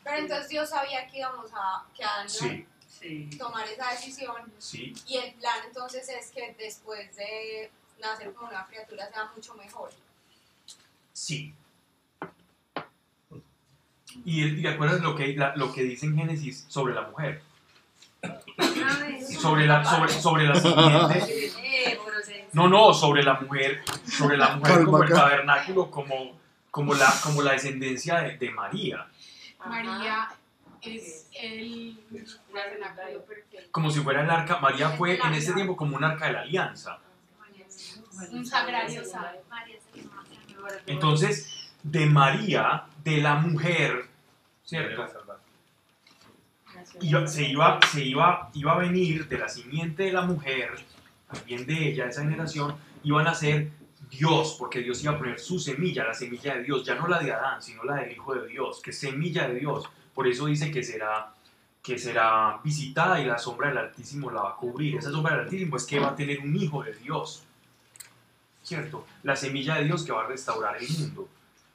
Pero entonces Dios sabía que íbamos a, que Adán Sí, Sí. tomar esa decisión sí, y el plan entonces es que después de nacer como una criatura sea mucho mejor. sí. Y, y te acuerdas lo que, la- lo que dice en Génesis sobre la mujer. Sobre la, sobre, sobre la siguiente. Eh, No, no, sobre la mujer, sobre la mujer Calma, como el tabernáculo, como, como, la, como la descendencia de, de María. María es el perfecto. Como si fuera el arca. María fue en ese tiempo como un arca de la alianza. Un sagrario sabe. Entonces, de María, de la mujer, ¿cierto? Iba- se iba, se iba, iba a venir de la simiente de la mujer, también de ella, de esa generación, iban a ser Dios, porque Dios iba a poner su semilla, la semilla de Dios, ya no la de Adán, sino la del Hijo de Dios, que es semilla de Dios. Por eso dice que será, que será visitada y la sombra del Altísimo la va a cubrir. Esa sombra del Altísimo es que va a tener un Hijo de Dios, ¿cierto? La semilla de Dios que va a restaurar el mundo.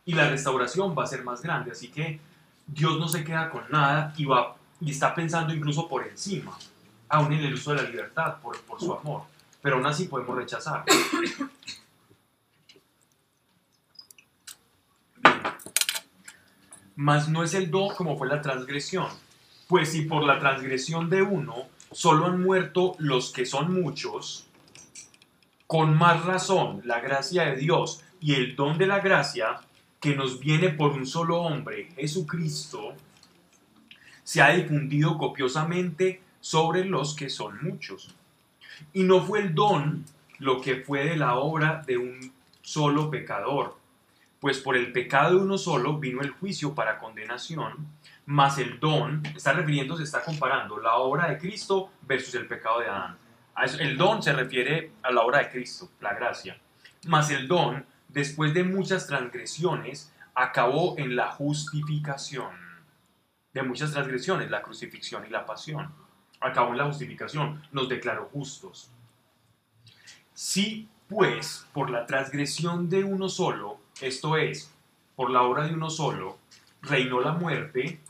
Y la restauración va a ser más grande, así que Dios no se queda con nada y va y está pensando incluso por encima, aún en el uso de la libertad, por, por su amor. Pero aún así podemos rechazar. Mas no es el do como fue la transgresión. Pues si por la transgresión de uno solo han muerto los que son muchos, con más razón la gracia de Dios y el don de la gracia que nos viene por un solo hombre, Jesucristo, se ha difundido copiosamente sobre los que son muchos. Y no fue el don lo que fue de la obra de un solo pecador, Pues por el pecado de uno solo vino el juicio para condenación, mas el don, está refiriéndose, está comparando la obra de Cristo versus el pecado de Adán. El don se refiere a la obra de Cristo, la gracia. Mas el don, después de muchas transgresiones, acabó en la justificación. De muchas transgresiones, la crucifixión y la pasión. Acabó en la justificación, nos declaró justos. Si, pues, por la transgresión de uno solo, esto es, por la obra de uno solo, reinó la muerte,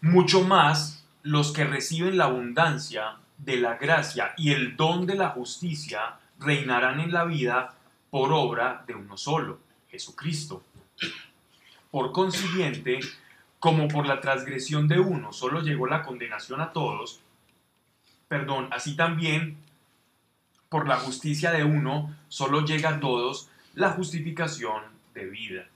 mucho más los que reciben la abundancia de la gracia y el don de la justicia reinarán en la vida por obra de uno solo, Jesucristo. Por consiguiente, como por la transgresión de uno solo llegó la condenación a todos, perdón, así también por la justicia de uno solo llega a todos la justificación de vida.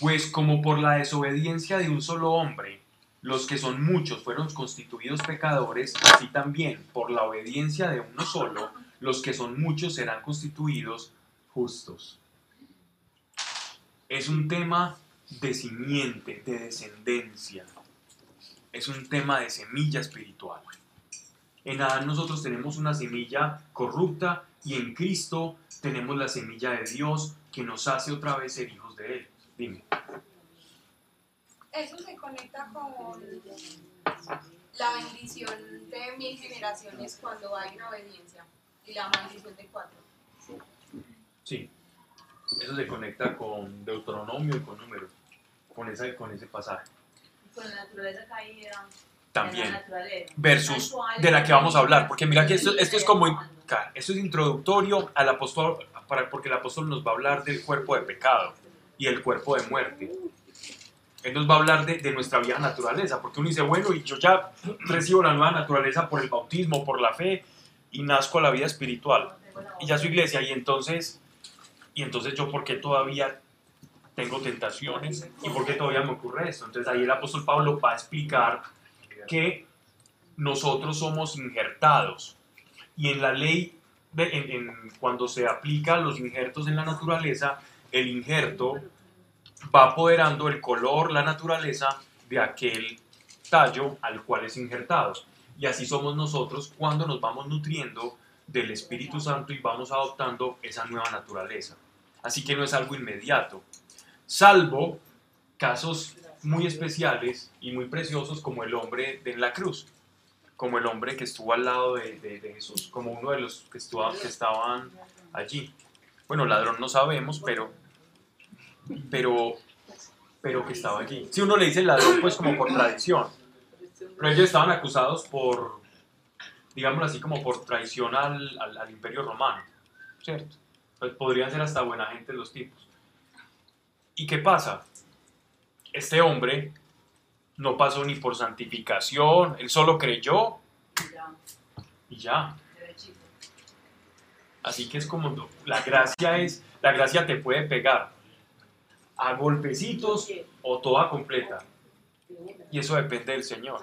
Pues como por la desobediencia de un solo hombre, los que son muchos fueron constituidos pecadores, así también por la obediencia de uno solo, los que son muchos serán constituidos justos. Es un tema de simiente, de descendencia. Es un tema de semilla espiritual. En Adán nosotros tenemos una semilla corrupta y en Cristo tenemos la semilla de Dios que nos hace otra vez ser hijos de Él. Dime. Eso se conecta con la bendición de mil generaciones cuando hay una obediencia y la maldición de cuatro. Sí. Eso se conecta con Deuteronomio y con Números, con, esa, con ese pasaje. Con la naturaleza caída. También. Versus de la que vamos a hablar. Porque mira que esto, esto es como... Esto es introductorio al apóstol, para, porque el apóstol nos va a hablar del cuerpo de pecado y el cuerpo de muerte. Él nos va a hablar de, de nuestra vieja naturaleza, porque uno dice, bueno, y yo ya recibo la nueva naturaleza por el bautismo, por la fe, y nazco a la vida espiritual. Y ya soy iglesia, y entonces, y entonces yo, ¿por qué todavía tengo tentaciones? ¿Y por qué todavía me ocurre esto? Entonces ahí el apóstol Pablo va a explicar que nosotros somos injertados. Y en la ley, en- cuando se aplican los injertos en la naturaleza, el injerto va apoderando el color, la naturaleza de aquel tallo al cual es injertado. Y así somos nosotros cuando nos vamos nutriendo del Espíritu Santo y vamos adoptando esa nueva naturaleza. Así que no es algo inmediato, salvo casos muy especiales y muy preciosos como el hombre de la cruz, como el hombre que estuvo al lado de, de- de Jesús, como uno de los que, estuvo, que estaban allí. Bueno, ladrón no sabemos, pero, pero, pero que estaba allí. Si uno le dice ladrón, pues como por tradición, pero ellos estaban acusados por, digámoslo así, como por traición al, al- al imperio romano, ¿cierto? Pues podrían ser hasta buena gente los tipos. ¿Y qué pasa? Este hombre no pasó ni por santificación, él solo creyó y ya. Así que es como la gracia es, la gracia te puede pegar a golpecitos o toda completa. Y eso depende del Señor.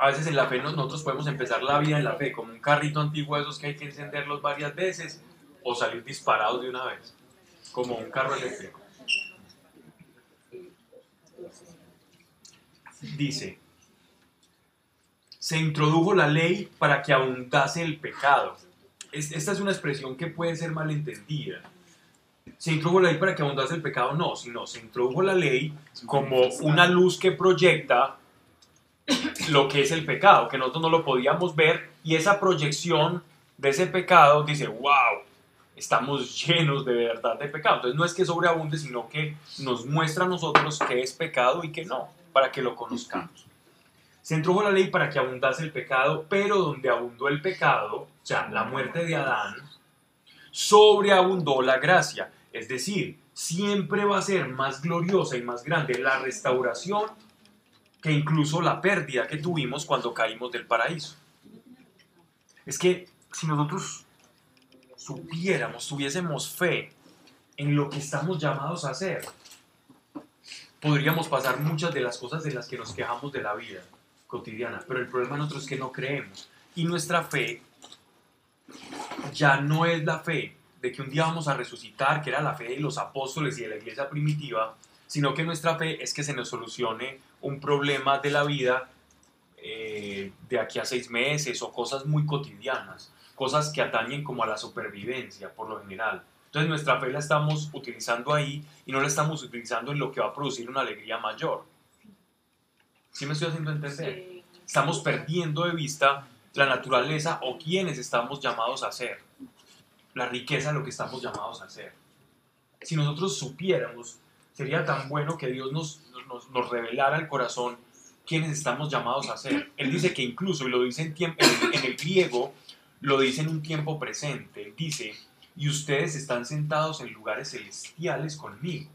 A veces en la fe nos- nosotros podemos empezar la vida en la fe como un carrito antiguo esos que hay que encenderlos varias veces o salir disparados de una vez, como un carro eléctrico. Dice, se introdujo la ley para que abundase el pecado. Es- esta es una expresión que puede ser malentendida. Se introdujo la ley para que abundase el pecado, no, sino se introdujo la ley como una luz que proyecta lo que es el pecado, que nosotros no lo podíamos ver, y esa proyección de ese pecado dice, wow, estamos llenos de verdad de pecado. Entonces no es que sobreabunde, sino que nos muestra a nosotros qué es pecado y qué no, para que lo conozcamos. Se introdujo la ley para que abundase el pecado, pero donde abundó el pecado, o sea, la muerte de Adán, sobreabundó la gracia. Es decir, siempre va a ser más gloriosa y más grande la restauración que incluso la pérdida que tuvimos cuando caímos del paraíso. Es que si nosotros supiéramos, tuviésemos fe en lo que estamos llamados a hacer, podríamos pasar muchas de las cosas de las que nos quejamos de la vida cotidiana. Pero el problema nosotros es que no creemos. Y nuestra fe ya no es la fe de que un día vamos a resucitar, que era la fe de los apóstoles y de la iglesia primitiva, sino que nuestra fe es que se nos solucione un problema de la vida eh, de aquí a seis meses o cosas muy cotidianas, cosas que atañen como a la supervivencia por lo general. Entonces nuestra fe la estamos utilizando ahí y no la estamos utilizando en lo que va a producir una alegría mayor. ¿Sí me estoy haciendo entender? Sí. Estamos perdiendo de vista la naturaleza o quienes estamos llamados a ser, la riqueza de lo que estamos llamados a ser. Si nosotros supiéramos, sería tan bueno que Dios nos, nos, nos revelara el corazón quienes estamos llamados a ser. Él dice que incluso, y lo dice en, tiempo, en, en el griego, lo dice en un tiempo presente, dice, y ustedes están sentados en lugares celestiales conmigo.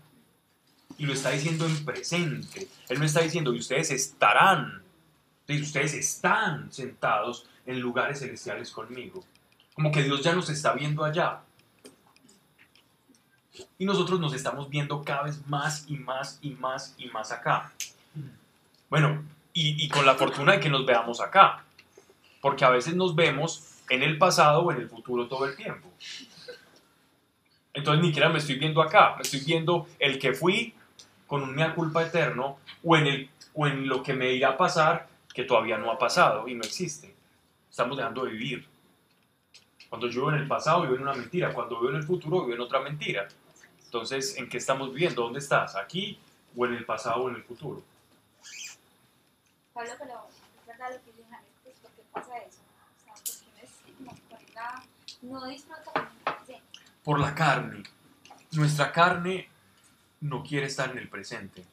Y lo está diciendo en presente. Él no está diciendo, y ustedes estarán entonces ustedes están sentados en lugares celestiales conmigo. Como que Dios ya nos está viendo allá. Y nosotros nos estamos viendo cada vez más y más y más y más acá. Bueno, y, y con la fortuna de que nos veamos acá. Porque a veces nos vemos en el pasado o en el futuro todo el tiempo. Entonces ni siquiera me estoy viendo acá, me estoy viendo el que fui con un mea culpa eterno o en, el, o en lo que me irá a pasar que todavía no ha pasado y no existe. Estamos dejando de vivir. Cuando yo vivo en el pasado, vivo en una mentira. Cuando vivo en el futuro, vivo en otra mentira. Entonces, ¿en qué estamos viviendo? ¿Dónde estás? ¿Aquí o en el pasado o en el futuro? Pablo, pero es verdad pues ¿por qué pasa eso? O sea, porque uno es como que ahorita no disfruta con el presente. Por la carne. Nuestra carne no quiere estar en el presente.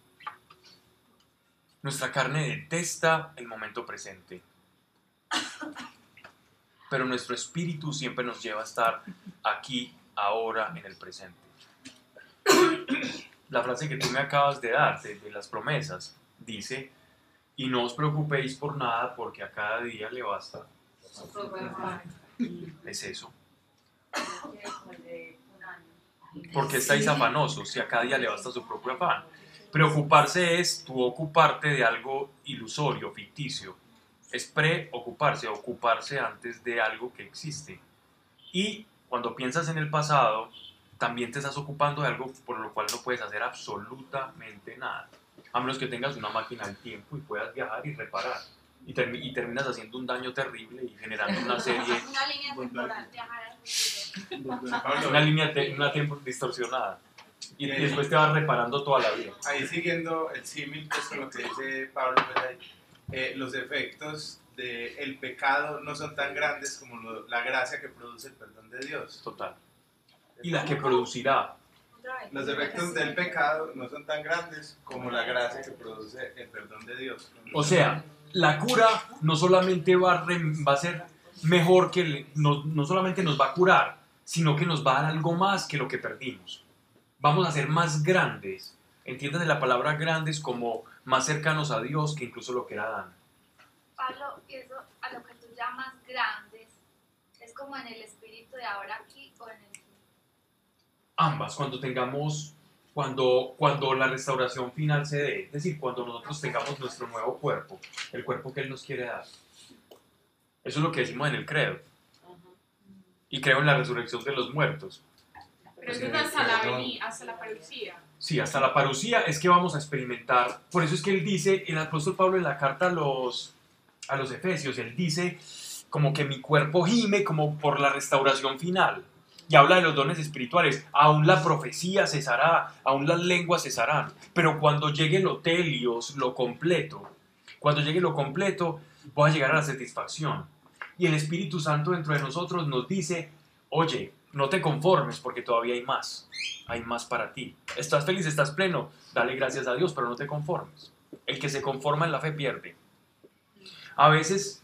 Nuestra carne detesta el momento presente. Pero nuestro espíritu siempre nos lleva a estar aquí, ahora, en el presente. La frase que tú me acabas de dar, de, de las promesas, dice, y no os preocupéis por nada porque a cada día le basta. Afán. Es eso. Porque estáis afanosos si a cada día le basta su propio afán. Preocuparse es tú ocuparte de algo ilusorio, ficticio. Es preocuparse, ocuparse antes de algo que existe. Y cuando piensas en el pasado, también te estás ocupando de algo por lo cual no puedes hacer absolutamente nada. A menos que tengas una máquina del tiempo y puedas viajar y reparar. Y, termi- y terminas haciendo un daño terrible y generando una serie, Una línea temporal. Una línea, te- una tiempo distorsionada. Y, y después te vas reparando toda la vida. ahí siguiendo el símil pues, con lo que dice Pablo, pues, ahí, eh, los efectos del pecado no son tan grandes como lo- la gracia que produce el perdón de Dios. Total. Y la que producirá. Los efectos del pecado no son tan grandes como la gracia que produce el perdón de Dios. O sea, la cura no solamente va a, re- va a ser mejor que, le- no, no solamente nos va a curar, sino que nos va a dar algo más que lo que perdimos. Vamos a ser más grandes. Entiendan la palabra grandes como más cercanos a Dios que incluso lo que era Adán. Pablo, eso a lo que tú llamas grandes, es como en el espíritu de ahora aquí o en el Ambas, cuando tengamos, cuando, cuando la restauración final se dé, es decir, cuando nosotros tengamos nuestro nuevo cuerpo, el cuerpo que Él nos quiere dar. Eso es lo que decimos en el credo. Y creo en la resurrección de los muertos. Pero eso es hasta la vení, hasta la parucía. Sí, hasta la parucía es que vamos a experimentar. Por eso es que él dice, el apóstol Pablo en la carta a los, a los Efesios, él dice como que mi cuerpo gime como por la restauración final. Y habla de los dones espirituales. Aún la profecía cesará, aún las lenguas cesarán. Pero cuando llegue lo telios, lo completo, cuando llegue lo completo, voy a llegar a la satisfacción. Y el Espíritu Santo dentro de nosotros nos dice, oye, no te conformes porque todavía hay más hay más para ti. ¿Estás feliz? ¿Estás pleno? Dale gracias a Dios, pero no te conformes. El que se conforma en la fe pierde. A veces,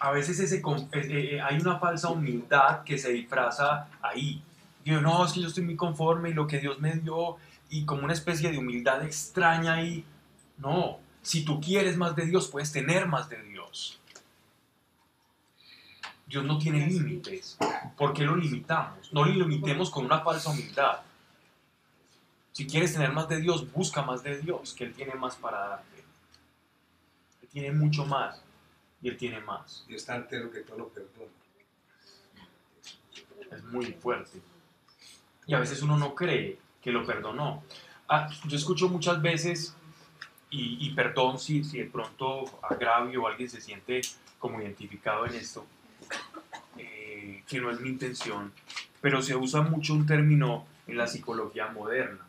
a veces ese, con- eh, eh, hay una falsa humildad que se disfraza ahí. Digo, no, es que yo estoy muy conforme y lo que Dios me dio, y como una especie de humildad extraña ahí. No, si tú quieres más de Dios, puedes tener más de Dios. Dios no tiene límites. ¿Por qué lo limitamos? No lo limitemos con una falsa humildad. Si quieres tener más de Dios, busca más de Dios, que Él tiene más para darte. Él tiene mucho más y Él tiene más. Y está entero que todo lo perdona. Es muy fuerte. Y a veces uno no cree que lo perdonó. Ah, yo escucho muchas veces, y, y perdón si, si de pronto agravio o alguien se siente como identificado en esto, eh, que no es mi intención, pero se usa mucho un término en la psicología moderna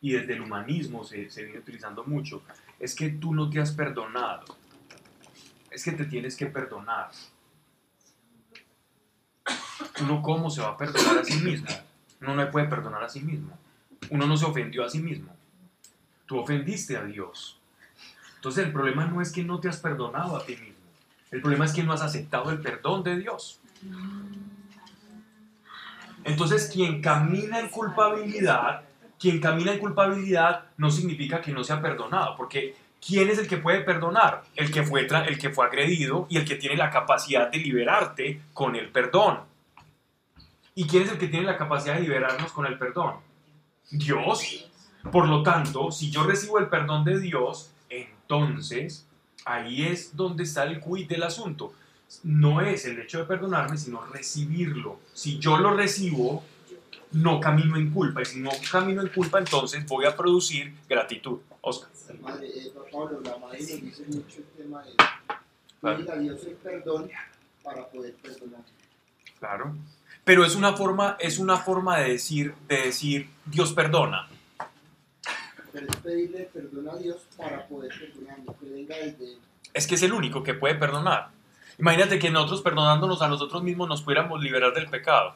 y desde el humanismo se, se viene utilizando mucho, es que tú no te has perdonado, es que te tienes que perdonar. Uno cómo se va a perdonar a sí mismo, uno no puede perdonar a sí mismo, uno no se ofendió a sí mismo, tú ofendiste a Dios. Entonces el problema no es que no te has perdonado a ti mismo, el problema es que no has aceptado el perdón de Dios. Entonces, quien camina en culpabilidad, quien camina en culpabilidad no significa que no sea perdonado, porque ¿quién es el que puede perdonar? El que fue, el que fue agredido y el que tiene la capacidad de liberarte con el perdón. ¿Y quién es el que tiene la capacidad de liberarnos con el perdón? Dios. Por lo tanto, si yo recibo el perdón de Dios, entonces ahí es donde está el quid del asunto. No es el hecho de perdonarme, sino recibirlo. Si yo lo recibo, no camino en culpa. Y si no camino en culpa, entonces voy a producir gratitud. Oscar. Madre, eh, Pablo, la madre nos dice mucho el tema de pedir a Dios el perdón para poder perdonar. Claro. Pero es una forma, es una forma de decir, de decir, Dios perdona. Pero es pedirle perdón a Dios para poder perdonar, que venga desde Es que es el único que puede perdonar. Imagínate que nosotros perdonándonos a nosotros mismos nos pudiéramos liberar del pecado.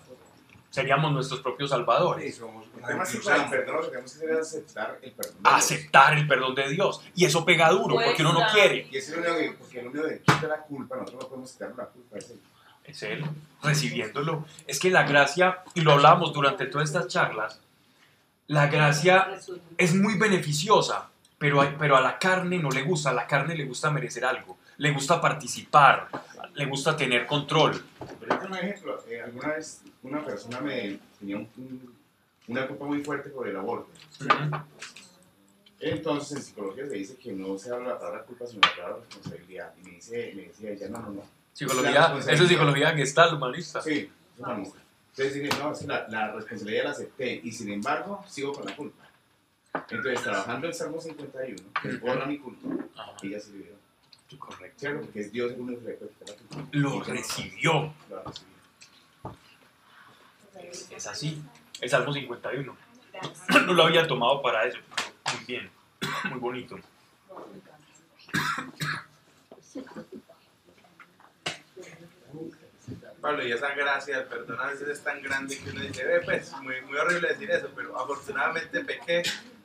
Seríamos nuestros propios salvadores. Además, para el perdón lo que tenemos que hacer es aceptar el perdón. de Dios. Aceptar el perdón de Dios. Y eso pega duro porque uno no quiere. Y es el único que, porque el único que quita la culpa, nosotros no podemos quitar la culpa. Es él. Es Él, recibiéndolo. Es que la gracia, y lo hablamos durante todas estas charlas, la gracia es muy beneficiosa, pero, hay- pero a la carne no le gusta. A la carne le gusta merecer algo, le gusta participar, le gusta tener control. Pero este es un ejemplo. eh, alguna vez una persona me tenía un- un- una culpa muy fuerte por el aborto. Entonces, en psicología se dice que no se habla la palabra culpa, sino la palabra responsabilidad. Y me, dice, me decía ella, no, no, no. Psicología, eso es psicología gestal humanista. Sí, es una mujer. Entonces dije, no, es que la, la responsabilidad la acepté y sin embargo sigo con la culpa. Entonces, trabajando el Salmo 51, que borra mi culpa, ella se liberó. Correcto. ¿Cierto? Porque es Dios el quitar la culpa. Lo recibió. Lo recibió. Es, es así. El Salmo 51. No lo había tomado para eso. Muy bien. Muy bonito. Pablo, y esa gracia del perdón a veces es tan grande que uno dice, ve, pues, muy, muy horrible decir eso, pero afortunadamente pequé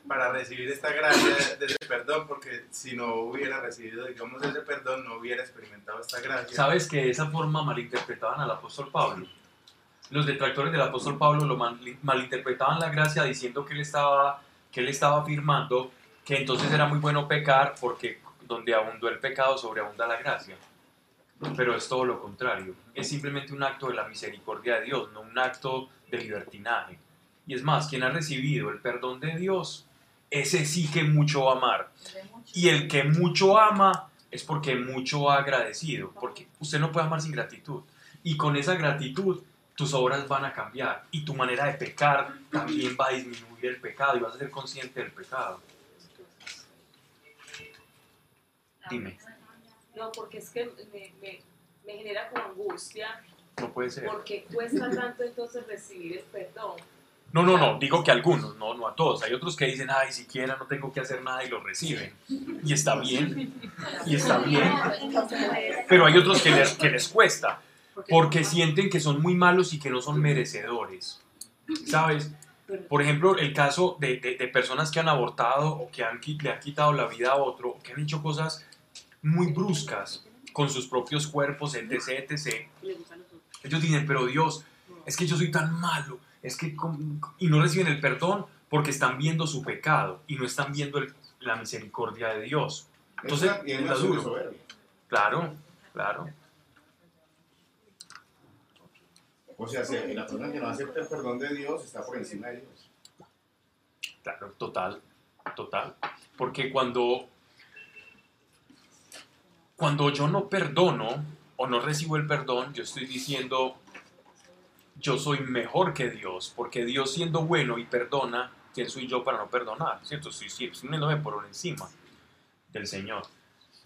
para recibir esta gracia de ese perdón, porque si no hubiera recibido, digamos, ese perdón, no hubiera experimentado esta gracia. ¿Sabes que de esa forma malinterpretaban al apóstol Pablo? Los detractores del apóstol Pablo lo mal- malinterpretaban la gracia diciendo que él estaba, que él estaba afirmando que entonces era muy bueno pecar porque donde abundó el pecado sobreabunda la gracia. Pero es todo lo contrario. Es simplemente un acto de la misericordia de Dios, no un acto de libertinaje. Y es más, quien ha recibido el perdón de Dios, ese sí que mucho amar. Y el que mucho ama es porque mucho ha agradecido, porque usted no puede amar sin gratitud. Y con esa gratitud tus obras van a cambiar y tu manera de pecar también va a disminuir el pecado y vas a ser consciente del pecado. Dime, No, porque es que me, me, me genera como angustia, no puede ser. porque cuesta tanto entonces recibir el perdón. No, no, no, digo que algunos, no, no a todos. Hay otros que dicen, ay, siquiera no tengo que hacer nada y lo reciben. Y está bien, y está bien. Pero hay otros que les, que les cuesta, porque sienten que son muy malos y que no son merecedores. ¿Sabes? Por ejemplo, el caso de, de- personas que han abortado o que han, le han quitado la vida a otro, que han hecho cosas muy bruscas con sus propios cuerpos, etc., etc. Ellos dicen, pero Dios, es que yo soy tan malo, es que... Y no reciben el perdón porque están viendo su pecado y no están viendo el- la misericordia de Dios. Entonces, Es duro. Claro, claro. O sea, si la persona que no acepta el perdón de Dios está por encima de Dios. Claro, total, total. Porque cuando, cuando yo no perdono o no recibo el perdón, yo estoy diciendo, yo soy mejor que Dios, porque Dios siendo bueno y perdona, ¿quién soy yo para no perdonar? ¿Cierto? Estoy poniéndome por encima del Señor.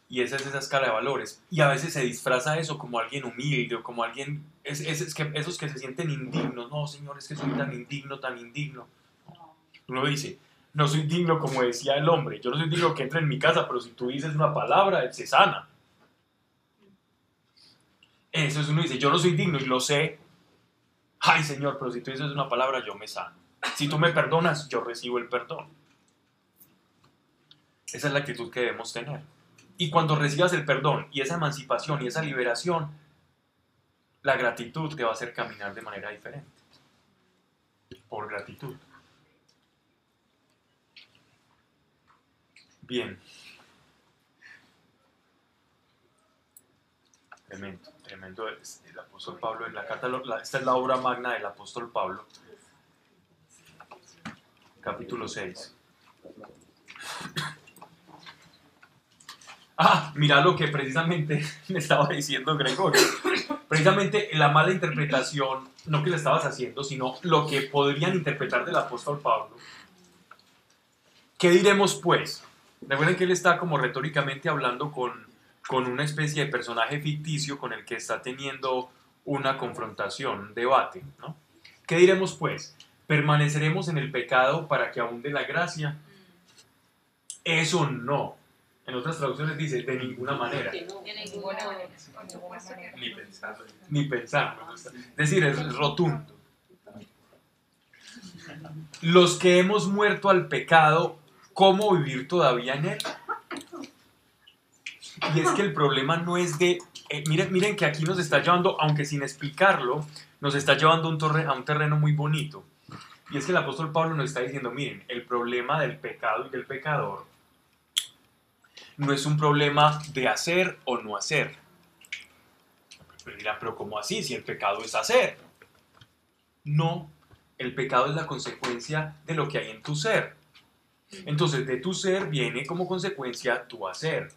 Y esa es esa escala de valores. Y a veces se disfraza eso como alguien humilde o como alguien, esos que se sienten indignos. No, Señor, es que soy tan indigno, tan indigno. Uno dice, no soy digno como decía el hombre. Yo no soy digno que entre en mi casa, pero si tú dices una palabra, se sana. Eso es uno dice, yo no soy digno y lo sé. Ay, Señor, pero si tú dices una palabra, yo me sano. Si tú me perdonas, yo recibo el perdón. Esa es la actitud que debemos tener. Y cuando recibas el perdón y esa emancipación y esa liberación, la gratitud te va a hacer caminar de manera diferente. Por gratitud. Bien. Tremendo, tremendo. El apóstol Pablo en la carta, esta es la obra magna del apóstol Pablo. Capítulo 6. Ah, mira lo que precisamente me estaba diciendo Gregorio. Precisamente la mala interpretación, no que le estabas haciendo, sino lo que podrían interpretar del apóstol Pablo. ¿Qué diremos pues? Recuerden que él está como retóricamente hablando con, con una especie de personaje ficticio con el que está teniendo una confrontación, un debate, ¿no? ¿Qué diremos pues? ¿Permaneceremos en el pecado para que abunde la gracia? Eso no. En otras traducciones dice, de ninguna manera. De ninguna manera. Ni pensarlo. Ni pensar. gusta. Es decir, es rotundo. Los que hemos muerto al pecado, ¿cómo vivir todavía en él? Y es que el problema no es de... eh, miren, miren que aquí nos está llevando, aunque sin explicarlo, nos está llevando un, torre- a un terreno muy bonito. Y es que el apóstol Pablo nos está diciendo, miren, el problema del pecado y del pecador no es un problema de hacer o no hacer. Pero dirán, pero ¿cómo así? Si el pecado es hacer. No, el pecado es la consecuencia de lo que hay en tu ser. Entonces, de tu ser viene como consecuencia tu hacer.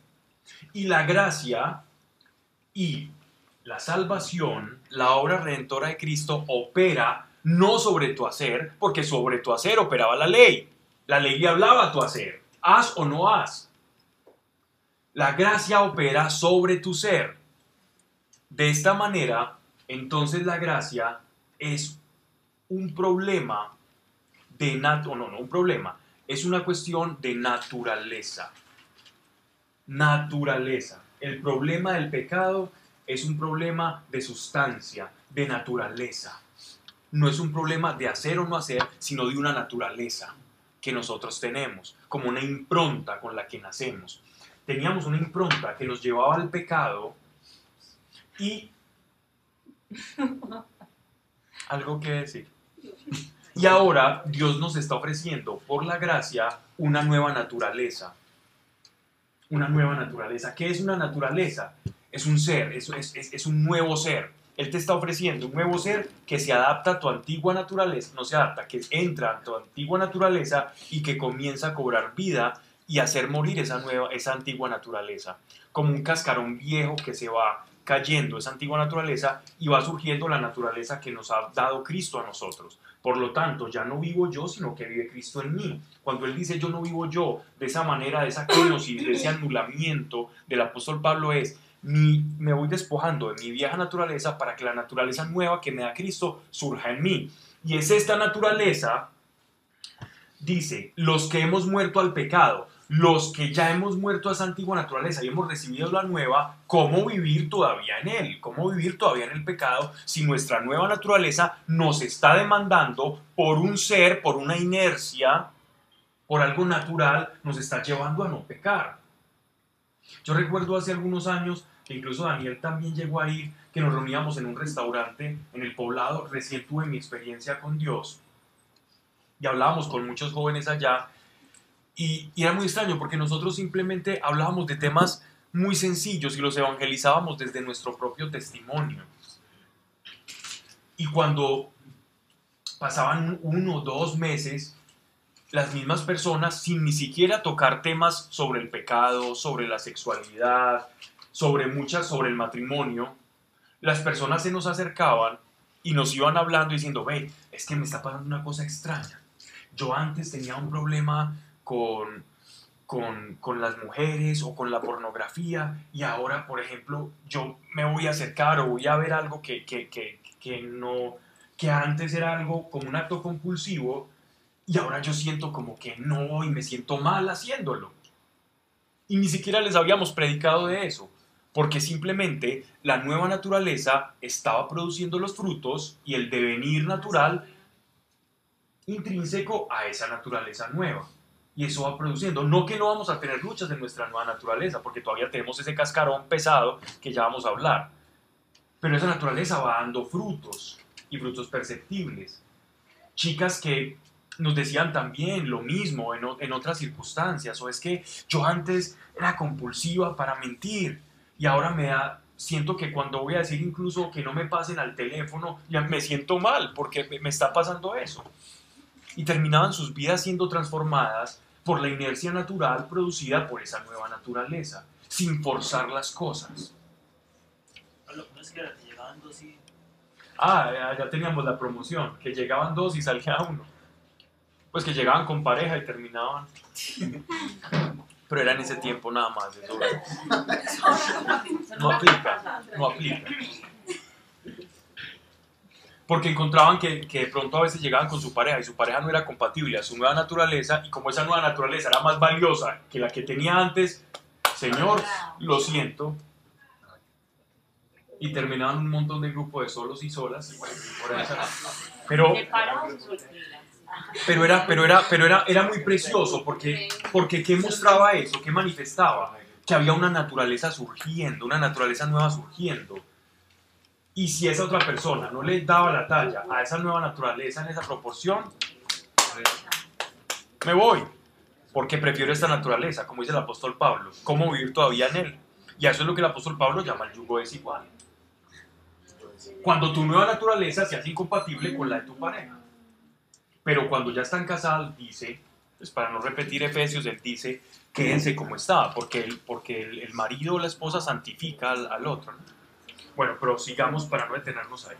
Y la gracia y la salvación, la obra redentora de Cristo, opera no sobre tu hacer, porque sobre tu hacer operaba la ley. La ley le hablaba a tu hacer. Haz o no haz. La gracia opera sobre tu ser. De esta manera, entonces la gracia es un problema de nat o no, no un problema, es una cuestión de naturaleza. Naturaleza. El problema del pecado es un problema de sustancia, de naturaleza. No es un problema de hacer o no hacer, sino de una naturaleza que nosotros tenemos, como una impronta con la que nacemos. Teníamos una impronta que nos llevaba al pecado y algo que decir. Y ahora Dios nos está ofreciendo por la gracia una nueva naturaleza. Una nueva naturaleza. ¿Qué es una naturaleza? Es un ser, es, es, es- un nuevo ser. Él te está ofreciendo un nuevo ser que se adapta a tu antigua naturaleza, no se adapta, que entra a tu antigua naturaleza y que comienza a cobrar vida y hacer morir esa nueva, esa antigua naturaleza. Como un cascarón viejo que se va cayendo esa antigua naturaleza y va surgiendo la naturaleza que nos ha dado Cristo a nosotros. Por lo tanto, ya no vivo yo, sino que vive Cristo en mí. Cuando Él dice yo no vivo yo, de esa manera, de esa kenosis, de ese anulamiento del apóstol Pablo es, mi, me voy despojando de mi vieja naturaleza para que la naturaleza nueva que me da Cristo surja en mí. Y es esta naturaleza, dice, los que hemos muerto al pecado, los que ya hemos muerto a esa antigua naturaleza y hemos recibido la nueva, ¿cómo vivir todavía en él? ¿Cómo vivir todavía en el pecado si nuestra nueva naturaleza nos está demandando por un ser, por una inercia, por algo natural, nos está llevando a no pecar? Yo recuerdo hace algunos años que incluso Daniel también llegó a ir, que nos reuníamos en un restaurante en el poblado, recién tuve mi experiencia con Dios y hablábamos con muchos jóvenes allá y, y era muy extraño porque nosotros simplemente hablábamos de temas muy sencillos y los evangelizábamos desde nuestro propio testimonio. Y cuando pasaban uno o dos meses, las mismas personas, sin ni siquiera tocar temas sobre el pecado, sobre la sexualidad, sobre muchas, sobre el matrimonio, las personas se nos acercaban y nos iban hablando diciendo, ve, es que me está pasando una cosa extraña. Yo antes tenía un problema con, con, con las mujeres o con la pornografía y ahora, por ejemplo, yo me voy a acercar o voy a ver algo que, que, que, que no, que antes era algo como un acto compulsivo y ahora yo siento como que no y me siento mal haciéndolo. Y ni siquiera les habíamos predicado de eso, porque simplemente la nueva naturaleza estaba produciendo los frutos y el devenir natural intrínseco a esa naturaleza nueva. Y eso va produciendo. No que no vamos a tener luchas en nuestra nueva naturaleza, porque todavía tenemos ese cascarón pesado que ya vamos a hablar. Pero esa naturaleza va dando frutos y frutos perceptibles. Chicas que nos decían también lo mismo en, en otras circunstancias, o es que yo antes era compulsiva para mentir y ahora me da, siento que cuando voy a decir incluso que no me pasen al teléfono, ya me siento mal porque me está pasando eso. Y terminaban sus vidas siendo transformadas por la inercia natural producida por esa nueva naturaleza, sin forzar las cosas. Lo que es que te llegaban dos y Ah, ya- ya teníamos la promoción, que llegaban dos y salía uno. Pues que llegaban con pareja y terminaban. Pero era en ese tiempo nada más. Eso no aplica, no aplica. Porque encontraban que, que de pronto a veces llegaban con su pareja y su pareja no era compatible a su nueva naturaleza y como esa nueva naturaleza era más valiosa que la que tenía antes, Señor, lo siento. Y terminaban un montón de grupos de solos y solas. y bueno, por esa- Pero, pero era, pero era, pero era, era muy precioso porque, porque ¿qué mostraba eso? ¿Qué manifestaba? Que había una naturaleza surgiendo, una naturaleza nueva surgiendo. Y si esa otra persona no le daba la talla a esa nueva naturaleza en esa proporción, me voy. Porque prefiero esta naturaleza, como dice el apóstol Pablo. ¿Cómo vivir todavía en él? Y eso es lo que el apóstol Pablo llama el yugo desigual. Cuando tu nueva naturaleza se hace incompatible con la de tu pareja. Pero cuando ya están casados, dice, pues para no repetir Efesios, él dice, quédense como está, porque el, porque el, el marido o la esposa santifica al, al otro. ¿no? Bueno, pero sigamos para no detenernos ahí.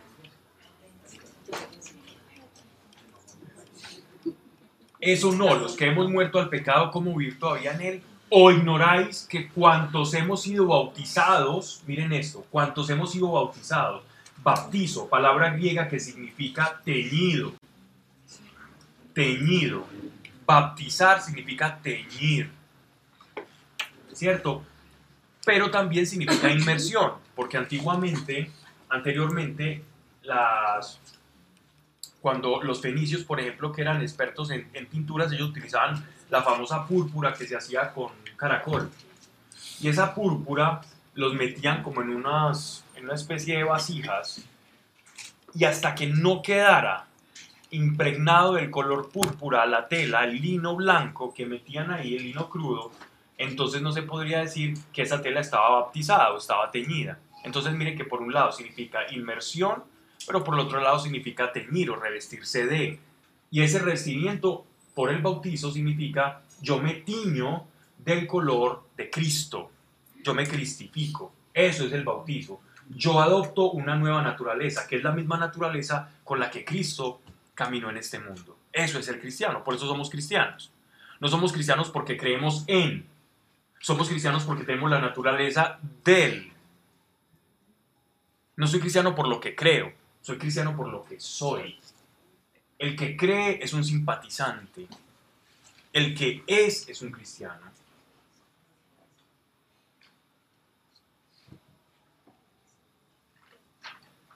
Eso no, los que hemos muerto al pecado, ¿cómo vivir todavía en él? ¿O ignoráis que cuantos hemos sido bautizados, miren esto, cuantos hemos sido bautizados, bautizo, palabra griega que significa teñido, teñido, bautizar significa teñir, ¿cierto? Pero también significa inmersión, porque antiguamente, anteriormente, las, cuando los fenicios, por ejemplo, que eran expertos en, en pinturas, ellos utilizaban la famosa púrpura que se hacía con caracol. Y esa púrpura los metían como en, unas, en una especie de vasijas y hasta que no quedara impregnado del color púrpura la tela, el lino blanco que metían ahí, el lino crudo, entonces no se podría decir que esa tela estaba baptizada o estaba teñida. Entonces miren que por un lado significa inmersión, pero por el otro lado significa teñir o revestirse de. Y ese revestimiento por el bautizo significa yo me tiño del color de Cristo, yo me cristifico. Eso es el bautizo. Yo adopto una nueva naturaleza, que es la misma naturaleza con la que Cristo caminó en este mundo. Eso es el cristiano, por eso somos cristianos. No somos cristianos porque creemos en, somos cristianos porque tenemos la naturaleza del. No soy cristiano por lo que creo, soy cristiano por lo que soy. El que cree es un simpatizante. El que es es un cristiano.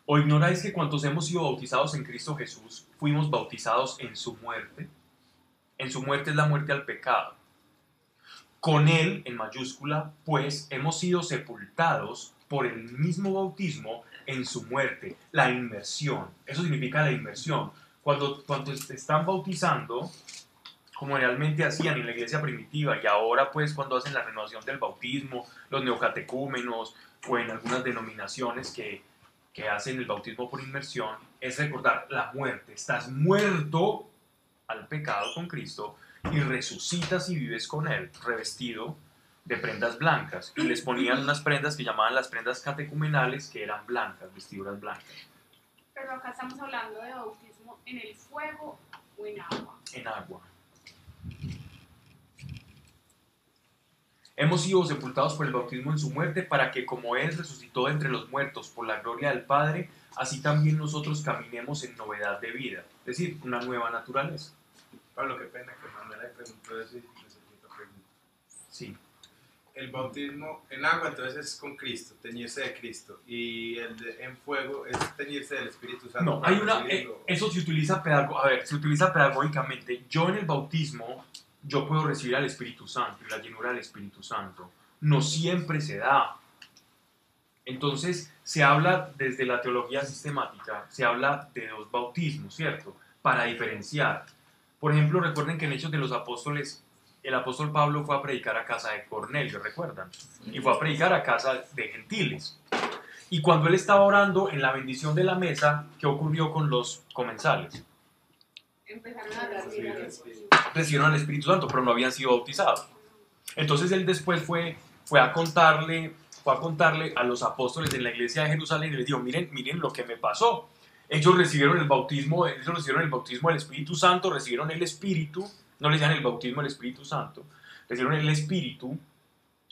¿O ignoráis que cuantos hemos sido bautizados en Cristo Jesús, fuimos bautizados en su muerte? En su muerte es la muerte al pecado. Con él, en mayúscula, pues hemos sido sepultados por el mismo bautismo en su muerte, la inmersión. Eso significa la inmersión. Cuando, cuando te están bautizando, como realmente hacían en la iglesia primitiva, y ahora pues cuando hacen la renovación del bautismo, los neocatecúmenos o en algunas denominaciones que, que hacen el bautismo por inmersión, es recordar la muerte. Estás muerto al pecado con Cristo y resucitas y vives con Él, revestido de prendas blancas. Y les ponían unas prendas que llamaban las prendas catecumenales, que eran blancas, vestiduras blancas. Pero acá estamos hablando de bautismo en el fuego o en agua. en agua. Hemos sido sepultados por el bautismo en su muerte para que como Él resucitó entre los muertos por la gloria del Padre, así también nosotros caminemos en novedad de vida, es decir, una nueva naturaleza. Pablo, qué pena que Manuela le preguntó eso y necesito preguntar. Sí. El bautismo en agua entonces es con Cristo, teñirse de Cristo. Y el de- en fuego es teñirse del Espíritu Santo. No, hay una, eh, eso se utiliza, pedago- a ver, se utiliza pedagógicamente. Yo en el bautismo, yo puedo recibir al Espíritu Santo y la llenura del Espíritu Santo. No siempre se da. Entonces, se habla desde la teología sistemática, se habla de dos bautismos, ¿cierto? Para diferenciar. Por ejemplo, recuerden que en Hechos de los Apóstoles, el apóstol Pablo fue a predicar a casa de Cornelio, ¿recuerdan? Y fue a predicar a casa de gentiles. Y cuando él estaba orando en la bendición de la mesa, ¿qué ocurrió con los comensales? Empezaron a recibir el Espíritu. Recibieron al Espíritu Santo, pero no habían sido bautizados. Entonces él después fue, fue a contarle, fue a contarle a los apóstoles en la iglesia de Jerusalén y les dijo, miren, miren lo que me pasó. Ellos recibieron el bautismo, ellos recibieron el bautismo del Espíritu Santo, recibieron el Espíritu, no les llaman el bautismo del Espíritu Santo, recibieron el Espíritu,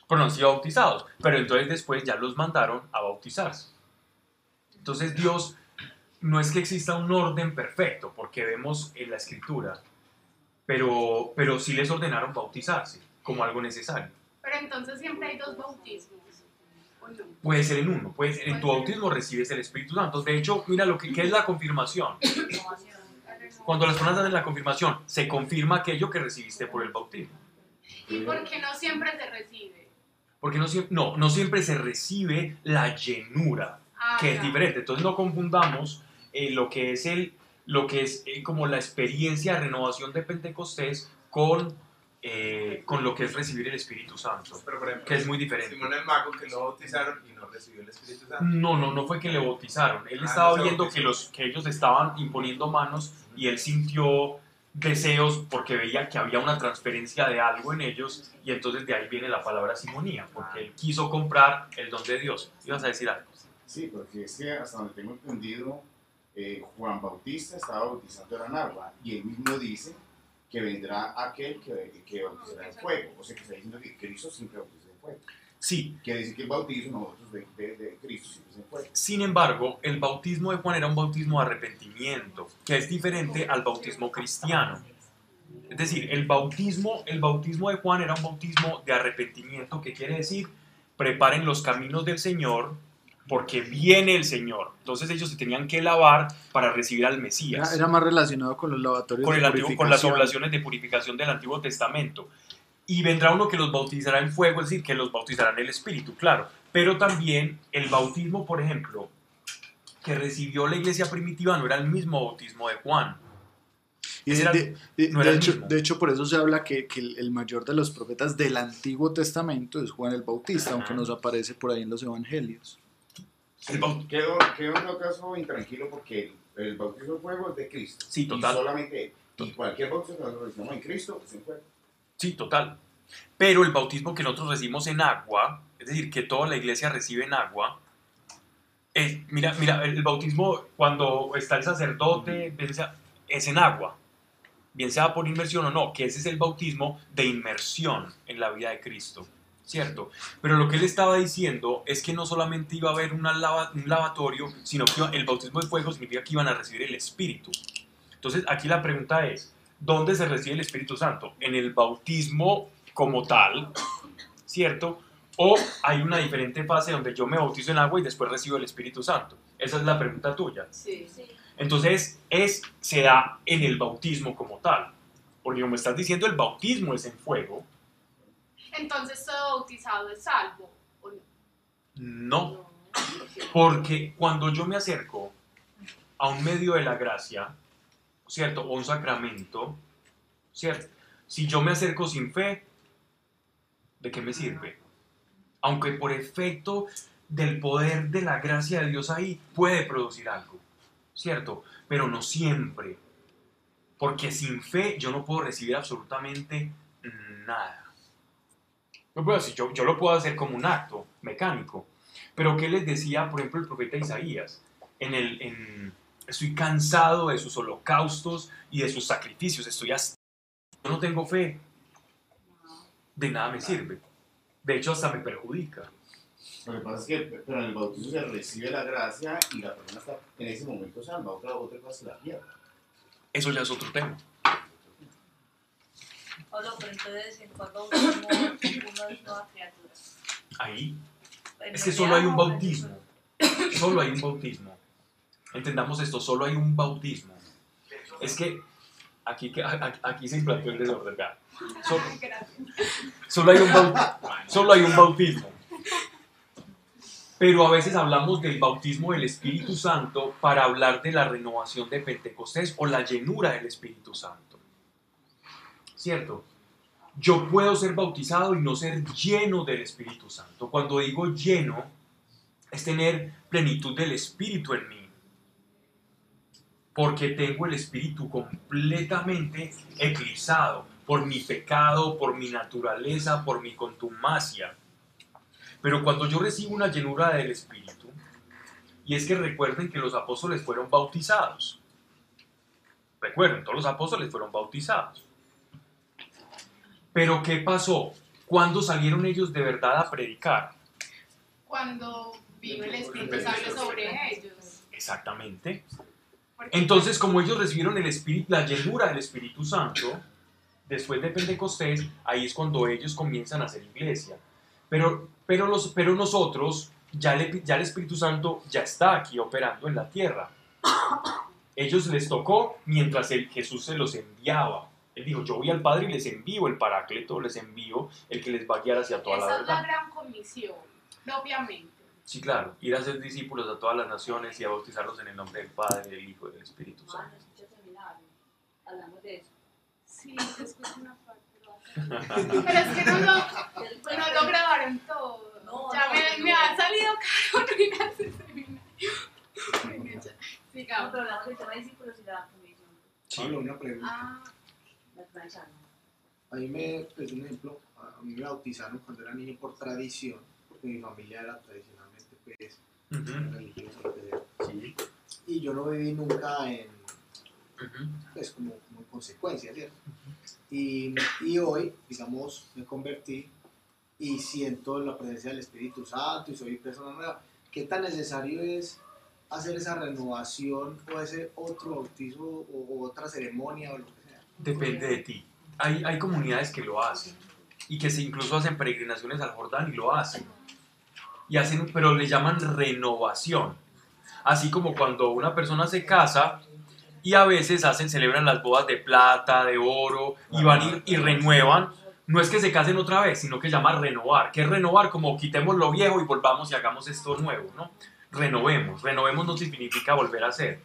pero no han sido bautizados. Pero entonces después ya los mandaron a bautizarse. Entonces Dios no es que exista un orden perfecto, porque vemos en la escritura, pero, pero sí les ordenaron bautizarse como algo necesario. Pero entonces siempre hay dos bautismos. Puede ser en uno, puede ser en tu bautismo recibes el Espíritu Santo. De hecho, mira lo que ¿qué es la confirmación. Cuando las personas hacen la confirmación, se confirma aquello que recibiste por el bautismo. ¿Y por qué no siempre se recibe? Porque no, no, no siempre se recibe la llenura, Ah, que es diferente. Entonces no confundamos eh, lo que es, el, lo que es eh, como la experiencia de renovación de Pentecostés con, eh, con lo que es recibir el Espíritu Santo, Pero, por ejemplo, que es muy diferente. Simón el Mago que lo bautizaron y no recibió el Espíritu Santo. No, no, no fue que le bautizaron. Él Ah, estaba no viendo que, los, que ellos estaban imponiendo manos y él sintió deseos porque veía que había una transferencia de algo en ellos y entonces de ahí viene la palabra simonía, porque él quiso comprar el don de Dios. ¿Ibas a decir algo? Sí, porque es que hasta donde tengo entendido, eh, Juan Bautista estaba bautizando en agua y él mismo dice que vendrá aquel que, que bautizará en fuego. O sea que está diciendo que Cristo siempre bautiza en fuego. Sí, Quiere decir que el bautismo nosotros de, de, de Cristo siempre es en fuego. Sin embargo, el bautismo de Juan era un bautismo de arrepentimiento, que es diferente al bautismo cristiano. Es decir, el bautismo, el bautismo de Juan era un bautismo de arrepentimiento, que quiere decir, preparen los caminos del Señor, porque viene el Señor. Entonces ellos se tenían que lavar para recibir al Era, Mesías era más relacionado con los lavatorios con, de el antiguo- con las oblaciones de purificación del Antiguo Testamento. Y vendrá uno que los bautizará en fuego, es decir, que los bautizará en el Espíritu, claro. Pero también el bautismo, por ejemplo, que recibió la iglesia primitiva no era el mismo bautismo de Juan. Y de, era- de- de- no era de hecho, de hecho, por eso se habla que, que el, mayor de los profetas del Antiguo Testamento es Juan el Bautista, aunque Ajá. nos aparece por ahí en los Evangelios. El Quedó, quedó en todo caso intranquilo porque el, bautismo en fuego es de Cristo. Sí, total. Y solamente él. Y cualquier bautismo que nosotros recibamos en Cristo es en fuego. Sí, total. Pero el bautismo que nosotros recibimos en agua, es decir, que toda la iglesia recibe en agua, es, mira, mira, el bautismo cuando está el sacerdote, es en agua, bien sea por inmersión o no, que ese es el bautismo de inmersión en la vida de Cristo, ¿cierto? Pero lo que él estaba diciendo es que no solamente iba a haber una lava- un lavatorio, sino que el bautismo de fuego significa que iban a recibir el Espíritu. Entonces, aquí la pregunta es, ¿dónde se recibe el Espíritu Santo? ¿En el bautismo como tal, cierto? ¿O hay una diferente fase donde yo me bautizo en agua y después recibo el Espíritu Santo? Esa es la pregunta tuya. Sí. Sí. Entonces, es, se da en el bautismo como tal. Porque como estás diciendo, el bautismo es en fuego. Entonces todo bautizado es salvo. ¿o no? No, porque cuando yo me acerco a un medio de la gracia, ¿cierto? O un sacramento, ¿cierto? Si yo me acerco sin fe, ¿de qué me sirve? Aunque por efecto del poder de la gracia de Dios ahí puede producir algo, ¿cierto? Pero no siempre. Porque sin fe yo no puedo recibir absolutamente nada. No puedo decir, yo, yo lo puedo hacer como un acto mecánico. Pero ¿qué les decía, por ejemplo, el profeta Isaías? En, el, en, Estoy cansado de sus holocaustos y de sus sacrificios. Estoy hasta... Yo no tengo fe. De nada me sirve. De hecho, hasta me perjudica. Lo que pasa es que pero en el bautismo se recibe la gracia y la persona está en ese momento salva. Otra, otra cosa es la pierde. Eso ya es otro tema. Pablo, pero entonces en cuál bautismo uno es nueva criatura. Ahí En Es que solo hay un bautismo. Solo hay un bautismo. Entendamos esto, solo hay un bautismo. Es que aquí, aquí se implantó el desorden. Solo, solo hay un bau- solo hay un bautismo. Pero a veces hablamos del bautismo del Espíritu Santo para hablar de la renovación de Pentecostés o la llenura del Espíritu Santo. ¿Cierto? Yo puedo ser bautizado y no ser lleno del Espíritu Santo. Cuando digo lleno, es tener plenitud del Espíritu en mí. Porque tengo el Espíritu completamente eclipsado por mi pecado, por mi naturaleza, por mi contumacia. Pero cuando yo recibo una llenura del Espíritu, y es que recuerden que los apóstoles fueron bautizados. Recuerden, todos los apóstoles fueron bautizados. Pero ¿qué pasó? ¿Cuándo salieron ellos de verdad a predicar? Cuando vino el Espíritu Santo sobre ellos. Exactamente. Entonces, como ellos recibieron el espíritu, la llenura del Espíritu Santo, después de Pentecostés, ahí es cuando ellos comienzan a hacer iglesia. Pero, pero, los, pero nosotros, ya, el- ya el Espíritu Santo ya está aquí operando en la tierra. Ellos les tocó mientras el, Jesús se los enviaba. Él dijo, yo voy al Padre y les envío el Paráclito, les envío el que les va a guiar hacia toda la esa es la verdad. gran comisión, propiamente. Sí, claro, ir a ser discípulos a todas las naciones y a bautizarlos en el nombre del Padre, del Hijo y del Espíritu Ah, Santo. no escuché seminario. Hablamos de eso. Sí, se escucha una parte. Pero es que no lo, no lo grabaron todo. No, ya no, me, no. me ha salido caro no ir a ese seminario. Ya, No, Sigamos. pero hablamos del tema de discípulos y la comisión. Pablo, una pregunta. Ah, A mí me, pues un ejemplo, a mí me bautizaron cuando era niño por tradición, porque mi familia era tradicionalmente pues, religiosa. sí, y yo no viví nunca en, pues como, como en consecuencia, ¿cierto? Y, y hoy, digamos, me convertí y siento la presencia del Espíritu Santo y soy persona nueva. ¿Qué tan necesario es hacer esa renovación o ese otro bautizo o, o otra ceremonia o lo que? Depende de ti. Hay, hay comunidades que lo hacen y que se incluso hacen peregrinaciones al Jordán y lo hacen. Y hacen, pero le llaman renovación. Así como cuando una persona se casa y a veces hacen, celebran las bodas de plata, de oro y van y, y renuevan. No es que se casen otra vez, sino que llama renovar. ¿Qué es renovar? Como quitemos lo viejo y volvamos y hagamos esto nuevo, ¿no? Renovemos. Renovemos no significa volver a hacer.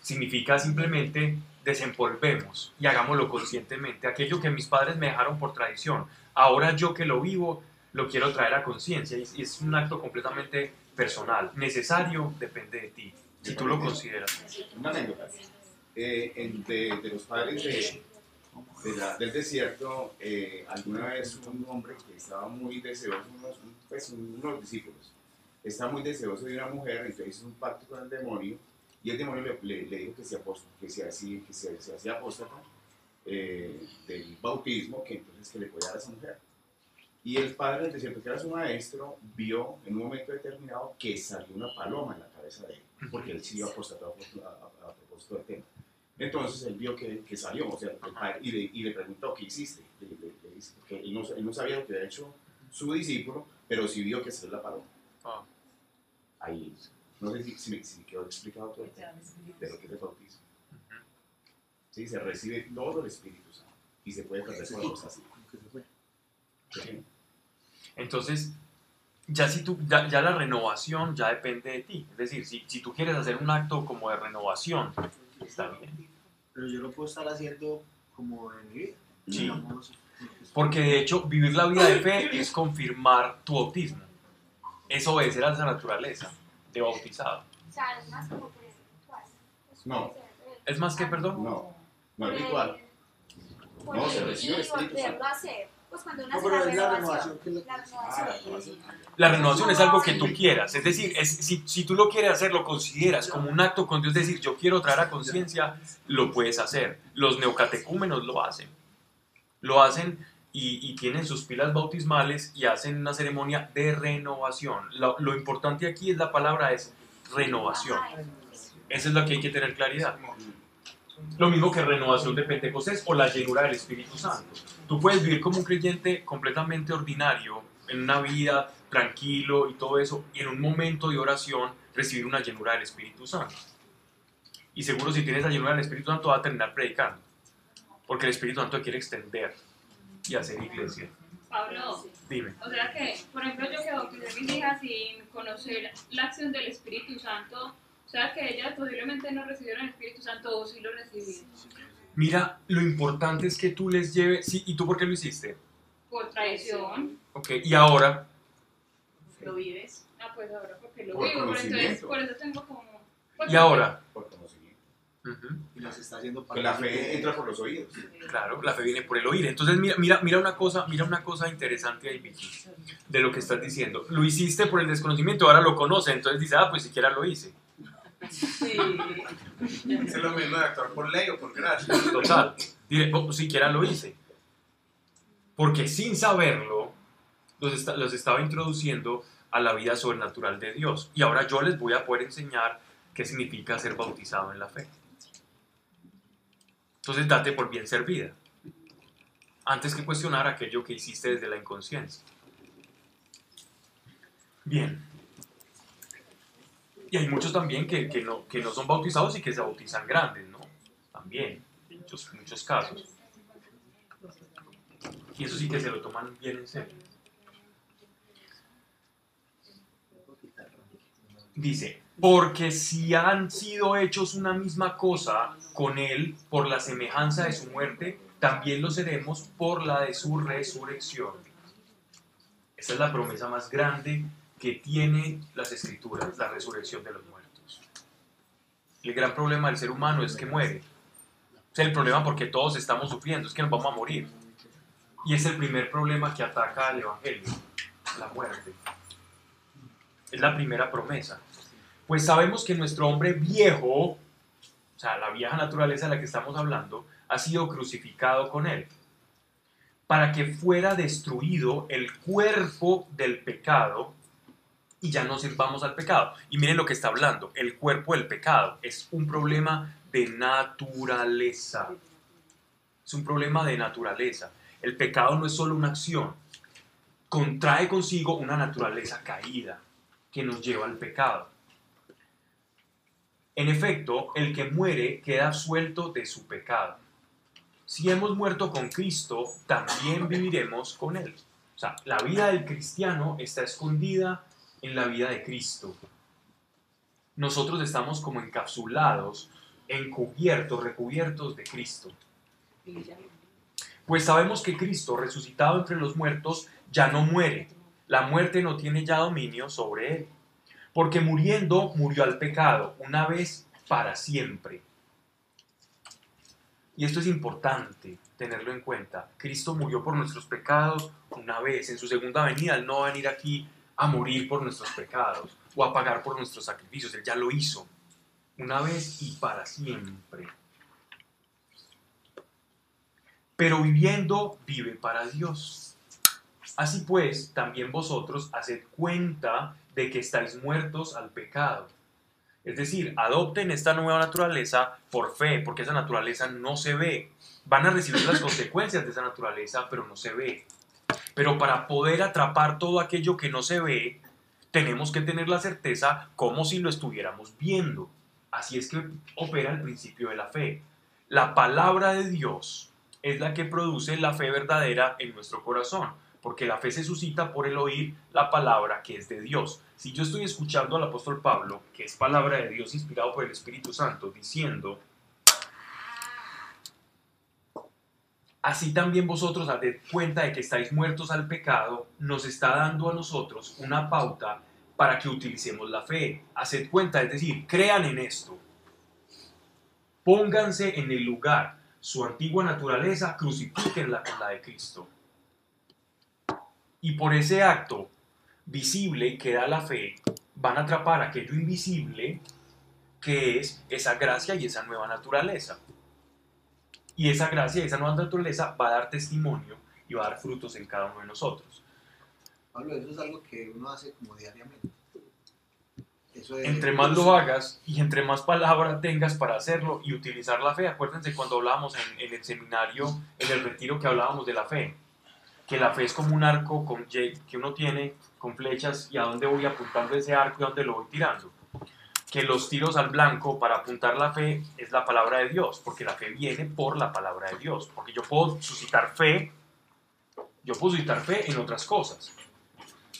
Significa simplemente desempolvemos y hagámoslo conscientemente. Aquello que mis padres me dejaron por tradición, ahora yo que lo vivo, lo quiero traer a conciencia y es un acto completamente personal. Necesario depende de ti, si tú lo consideras. Una anécdota. Eh, en- de, de los padres de, de la- del desierto, eh, alguna vez un hombre que estaba muy deseoso, unos, pues, unos discípulos, está muy deseoso de una mujer, entonces hizo un pacto con el demonio y el demonio le, le- le dijo que se, que se, hacía, que se, se hacía apóstata eh, del bautismo, que entonces que le podía dar a esa mujer. Y el padre del desierto, que era su maestro, vio en un momento determinado que salió una paloma en la cabeza de él, porque él sí iba apostatado a, a- a propósito del tema. Entonces él vio que, que salió, o sea, el padre- y, le, y le preguntó, ¿qué hiciste? Le- le- le dice, porque él, no, él no sabía lo que había hecho su discípulo, pero sí vio que salió la paloma. Ah. Ahí, no sé si, si me, si me quedó explicado todo de lo que es el bautismo. Sí, se recibe todo el Espíritu Santo y se puede perder por cosas así. Sí. Entonces, ya, si tú, ya, ya la renovación ya depende de ti. Es decir, si, si tú quieres hacer un acto como de renovación, está bien. Pero yo lo puedo estar haciendo como en mi vida. Sí. Digamos, Porque de hecho, vivir la vida de fe es confirmar tu bautismo. Es obedecer a esa naturaleza de bautizado. O sea, es más como por el ritual. Es No. ¿Es más que perdón? No, no es ritual. por No, se recibe Espíritu Santo. hacer. Pues cuando uno No, pero la es la renovación. La Ah, renovación. La renovación es algo que tú quieras, es decir, es, si, si tú lo quieres hacer, lo consideras como un acto con Dios, es decir, yo quiero traer a conciencia, lo puedes hacer. Los neocatecúmenos lo hacen. Lo hacen y, y tienen sus pilas bautismales y hacen una ceremonia de renovación. Lo, lo importante aquí es la palabra es renovación. Eso es lo que hay que tener claridad. Lo mismo que renovación de Pentecostés o la llenura del Espíritu Santo. Tú puedes vivir como un creyente completamente ordinario, en una vida tranquilo y todo eso, y en un momento de oración recibir una llenura del Espíritu Santo. Y seguro si tienes la llenura del Espíritu Santo vas a terminar predicando, porque el Espíritu Santo quiere extender y hacer iglesia. Pablo, Dime. o sea que, por ejemplo, yo que bauticé a mis hijas sin conocer la acción del Espíritu Santo, o sea que ellas posiblemente no recibieron el Espíritu Santo o sí lo recibieron Mira, lo importante es que tú les lleves... Sí, ¿Y tú por qué lo hiciste? por traición. Ok, y ahora... Lo vives. Ah, pues ahora porque lo Por vivo, pero entonces por eso tengo como... pues, ¿Y ahora? Ujú. Y nos está haciendo Que la fe entra por los oídos. Claro, la fe viene por el oír. Entonces, mira, mira, mira una cosa, mira una cosa interesante ahí, Vicky, de lo que estás diciendo. Lo hiciste por el desconocimiento, ahora lo conoce, entonces dice, ah, pues siquiera lo hice. Sí. Es lo mismo de actuar por ley o por gracia. Total. Diré, oh, siquiera lo hice. Porque sin saberlo, los, los estaba introduciendo a la vida sobrenatural de Dios. Y ahora yo les voy a poder enseñar qué significa ser bautizado en la fe. Entonces date por bien servida. Antes que cuestionar aquello que hiciste desde la inconsciencia. Bien. Y hay muchos también que, que no, que no son bautizados y que se bautizan grandes, ¿no? También, muchos, muchos casos. Y eso sí que se lo toman bien en serio. Dice, porque si han sido hechos una misma cosa con Él por la semejanza de su muerte, también lo seremos por la de su resurrección. Esa es la promesa más grande que tiene las escrituras, la resurrección de los muertos. El gran problema del ser humano es que muere. Es el problema porque todos estamos sufriendo, es que nos vamos a morir. Y es el primer problema que ataca al Evangelio, la muerte. Es la primera promesa. Pues sabemos que nuestro hombre viejo, o sea, la vieja naturaleza de la que estamos hablando, ha sido crucificado con él, para que fuera destruido el cuerpo del pecado y ya no sirvamos al pecado. Y miren lo que está hablando, el cuerpo del pecado es un problema de naturaleza. Es un problema de naturaleza. El pecado no es solo una acción, contrae consigo una naturaleza caída que nos lleva al pecado. En efecto, el que muere queda suelto de su pecado. Si hemos muerto con Cristo, también viviremos con Él. O sea, la vida del cristiano está escondida en la vida de Cristo. Nosotros estamos como encapsulados, encubiertos, recubiertos de Cristo. Pues sabemos que Cristo, resucitado entre los muertos, ya no muere. La muerte no tiene ya dominio sobre él. Porque muriendo murió al pecado, una vez para siempre. Y esto es importante tenerlo en cuenta. Cristo murió por nuestros pecados una vez. En su segunda venida, Él no va a venir aquí a morir por nuestros pecados o a pagar por nuestros sacrificios. Él ya lo hizo una vez y para siempre. Pero viviendo, vive para Dios. Así pues, también vosotros haced cuenta de que estáis muertos al pecado. Es decir, adopten esta nueva naturaleza por fe, porque esa naturaleza no se ve. Van a recibir las consecuencias de esa naturaleza, pero no se ve. Pero para poder atrapar todo aquello que no se ve, tenemos que tener la certeza como si lo estuviéramos viendo. Así es que opera el principio de la fe. La palabra de Dios es la que produce la fe verdadera en nuestro corazón, porque la fe se suscita por el oír la palabra que es de Dios. Si yo estoy escuchando al apóstol Pablo, que es palabra de Dios inspirado por el Espíritu Santo, diciendo, así también vosotros haced cuenta de que estáis muertos al pecado, nos está dando a nosotros una pauta para que utilicemos la fe. Haced cuenta, es decir, crean en esto. Pónganse en el lugar su antigua naturaleza, crucifíquenla con la de Cristo. Y por ese acto visible que da la fe, van a atrapar aquello invisible que es esa gracia y esa nueva naturaleza. Y esa gracia y esa nueva naturaleza va a dar testimonio y va a dar frutos en cada uno de nosotros. Pablo, eso es algo que uno hace como diariamente. Eso de- Entre más lo hagas y entre más palabra tengas para hacerlo y utilizar la fe, acuérdense cuando hablábamos en, en el seminario, en el retiro que hablábamos de la fe, que la fe es como un arco con, que uno tiene con flechas y a dónde voy apuntando ese arco y a dónde lo voy tirando. Que los tiros al blanco para apuntar la fe es la palabra de Dios, porque la fe viene por la palabra de Dios, porque yo puedo suscitar fe, yo puedo suscitar fe en otras cosas.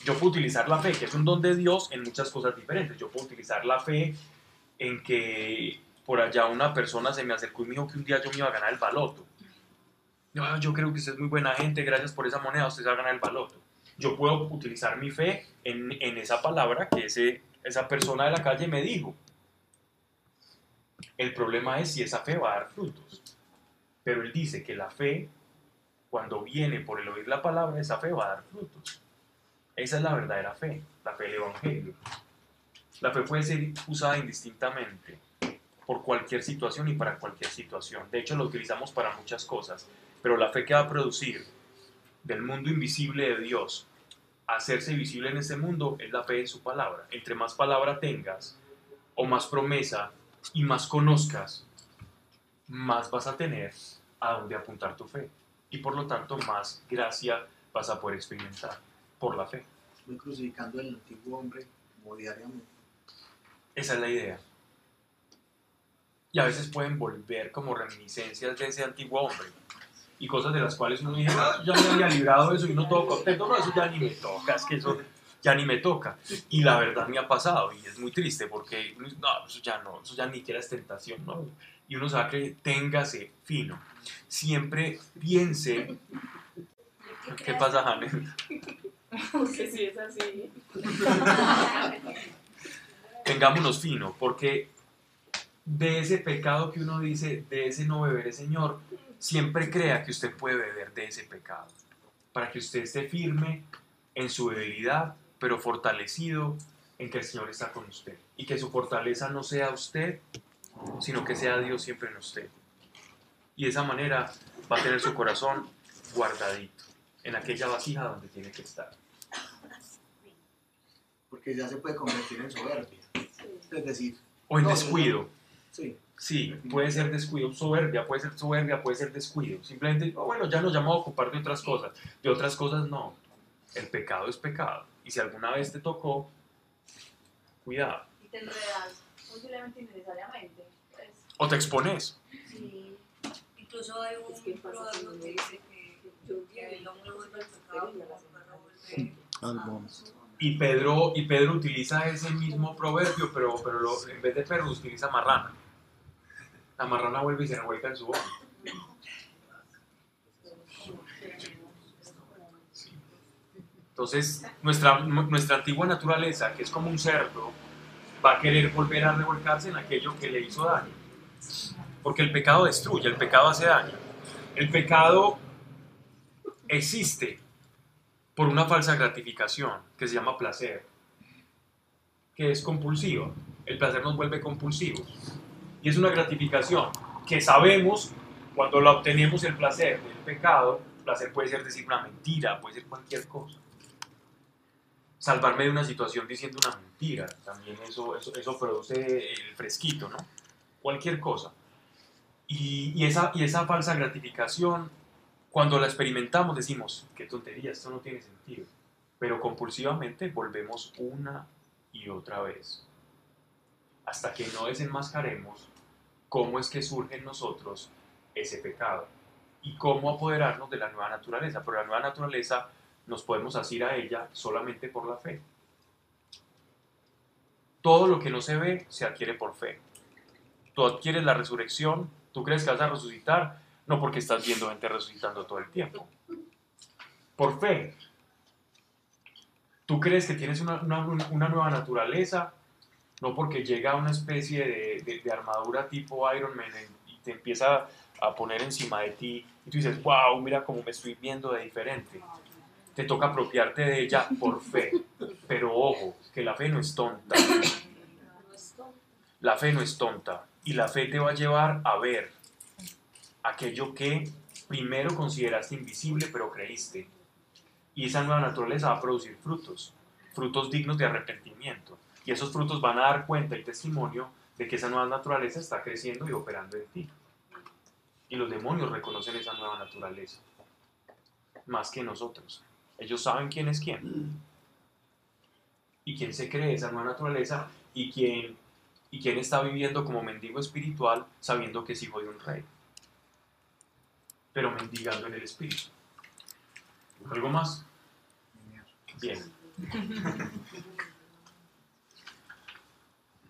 Yo puedo utilizar la fe, que es un don de Dios, en muchas cosas diferentes. Yo puedo utilizar la fe en que por allá una persona se me acercó y me dijo que un día yo me iba a ganar el baloto. No, yo creo que usted es muy buena gente, gracias por esa moneda, usted se va a ganar el baloto. Yo puedo utilizar mi fe en, en esa palabra que ese, esa persona de la calle me dijo. El problema es si esa fe va a dar frutos. Pero él dice que la fe, cuando viene por el oír la palabra, esa fe va a dar frutos. Esa es la verdadera fe, la fe del Evangelio. La fe puede ser usada indistintamente por cualquier situación y para cualquier situación. De hecho, la utilizamos para muchas cosas, pero la fe que va a producir del mundo invisible de Dios hacerse visible en este mundo es la fe en su palabra. Entre más palabra tengas, o más promesa, y más conozcas, más vas a tener a dónde apuntar tu fe. Y por lo tanto, más gracia vas a poder experimentar por la fe. Estoy crucificando al antiguo hombre como diariamente. Esa es la idea. Y a veces pueden volver como reminiscencias de ese antiguo hombre. Y cosas de las cuales uno dice, "Ah, ya me había librado de eso y uno todo contento, no, eso ya ni me toca, es que eso ya ni me toca. Y la verdad me ha pasado y es muy triste porque, no, eso ya no, eso ya ni siquiera es tentación, ¿no? Y uno sabe que téngase fino. Siempre piense, ¿qué pasa, Janet? Porque si es así. tengámonos fino, porque de ese pecado que uno dice, de ese no beberé, Señor, siempre crea que usted puede beber de ese pecado, para que usted esté firme en su debilidad, pero fortalecido en que el Señor está con usted, y que su fortaleza no sea usted, sino que sea Dios siempre en usted. Y de esa manera va a tener su corazón guardadito, en aquella vasija donde tiene que estar. Porque ya se puede convertir en soberbia. Es decir, O en No, descuido. sí, Sí, puede ser descuido, soberbia, puede ser soberbia, puede ser descuido. Simplemente, oh, bueno, ya nos llamamos a ocupar de otras cosas. De otras cosas no. El pecado es pecado. Y si alguna vez te tocó, cuidado. Y te enredas posiblemente innecesariamente. Pues, O te expones. sí. Incluso hay un Es que proverbio que dice que, que el hombre vuelve al pecado el perro vuelve Algo. Y Pedro, y Pedro utiliza ese mismo proverbio, pero, pero lo- en vez de perro utiliza marrana. La marrana vuelve y se revuelca en su boca. Entonces, nuestra, nuestra antigua naturaleza, que es como un cerdo, va a querer volver a revolcarse en aquello que le hizo daño. Porque el pecado destruye, el pecado hace daño. El pecado existe por una falsa gratificación que se llama placer, que es compulsiva. El placer nos vuelve compulsivos. Y es una gratificación que sabemos cuando la obtenemos el placer del pecado. Placer puede ser decir una mentira, puede ser cualquier cosa. Salvarme de una situación diciendo una mentira, también eso, eso, eso produce el fresquito, ¿no? Cualquier cosa. Y, y esa, y esa falsa gratificación cuando la experimentamos decimos, qué tontería, esto no tiene sentido. Pero compulsivamente volvemos una y otra vez. Hasta que no desenmascaremos cómo es que surge en nosotros ese pecado y cómo apoderarnos de la nueva naturaleza. Pero la nueva naturaleza nos podemos asir a ella solamente por la fe. Todo lo que no se ve se adquiere por fe. Tú adquieres la resurrección, tú crees que vas a resucitar, no porque estás viendo gente resucitando todo el tiempo. Por fe. Tú crees que tienes una, nueva naturaleza, no porque llega una especie de, de- de armadura tipo Iron Man y te empieza a poner encima de ti y tú dices, wow, mira cómo me estoy viendo de diferente. te toca apropiarte de ella por fe. Pero ojo, que la fe no es tonta. La fe no es tonta. Y la fe te va a llevar a ver aquello que primero consideraste invisible, pero creíste. Y esa nueva naturaleza va a producir frutos, frutos dignos de arrepentimiento. Y esos frutos van a dar cuenta y testimonio de que esa nueva naturaleza está creciendo y operando en ti. Y los demonios reconocen esa nueva naturaleza, más que nosotros. Ellos saben quién es quién. Y quién se cree esa nueva naturaleza y quién, y quién está viviendo como mendigo espiritual sabiendo que es hijo de un rey. Pero mendigando en el espíritu. ¿Algo más? Bien.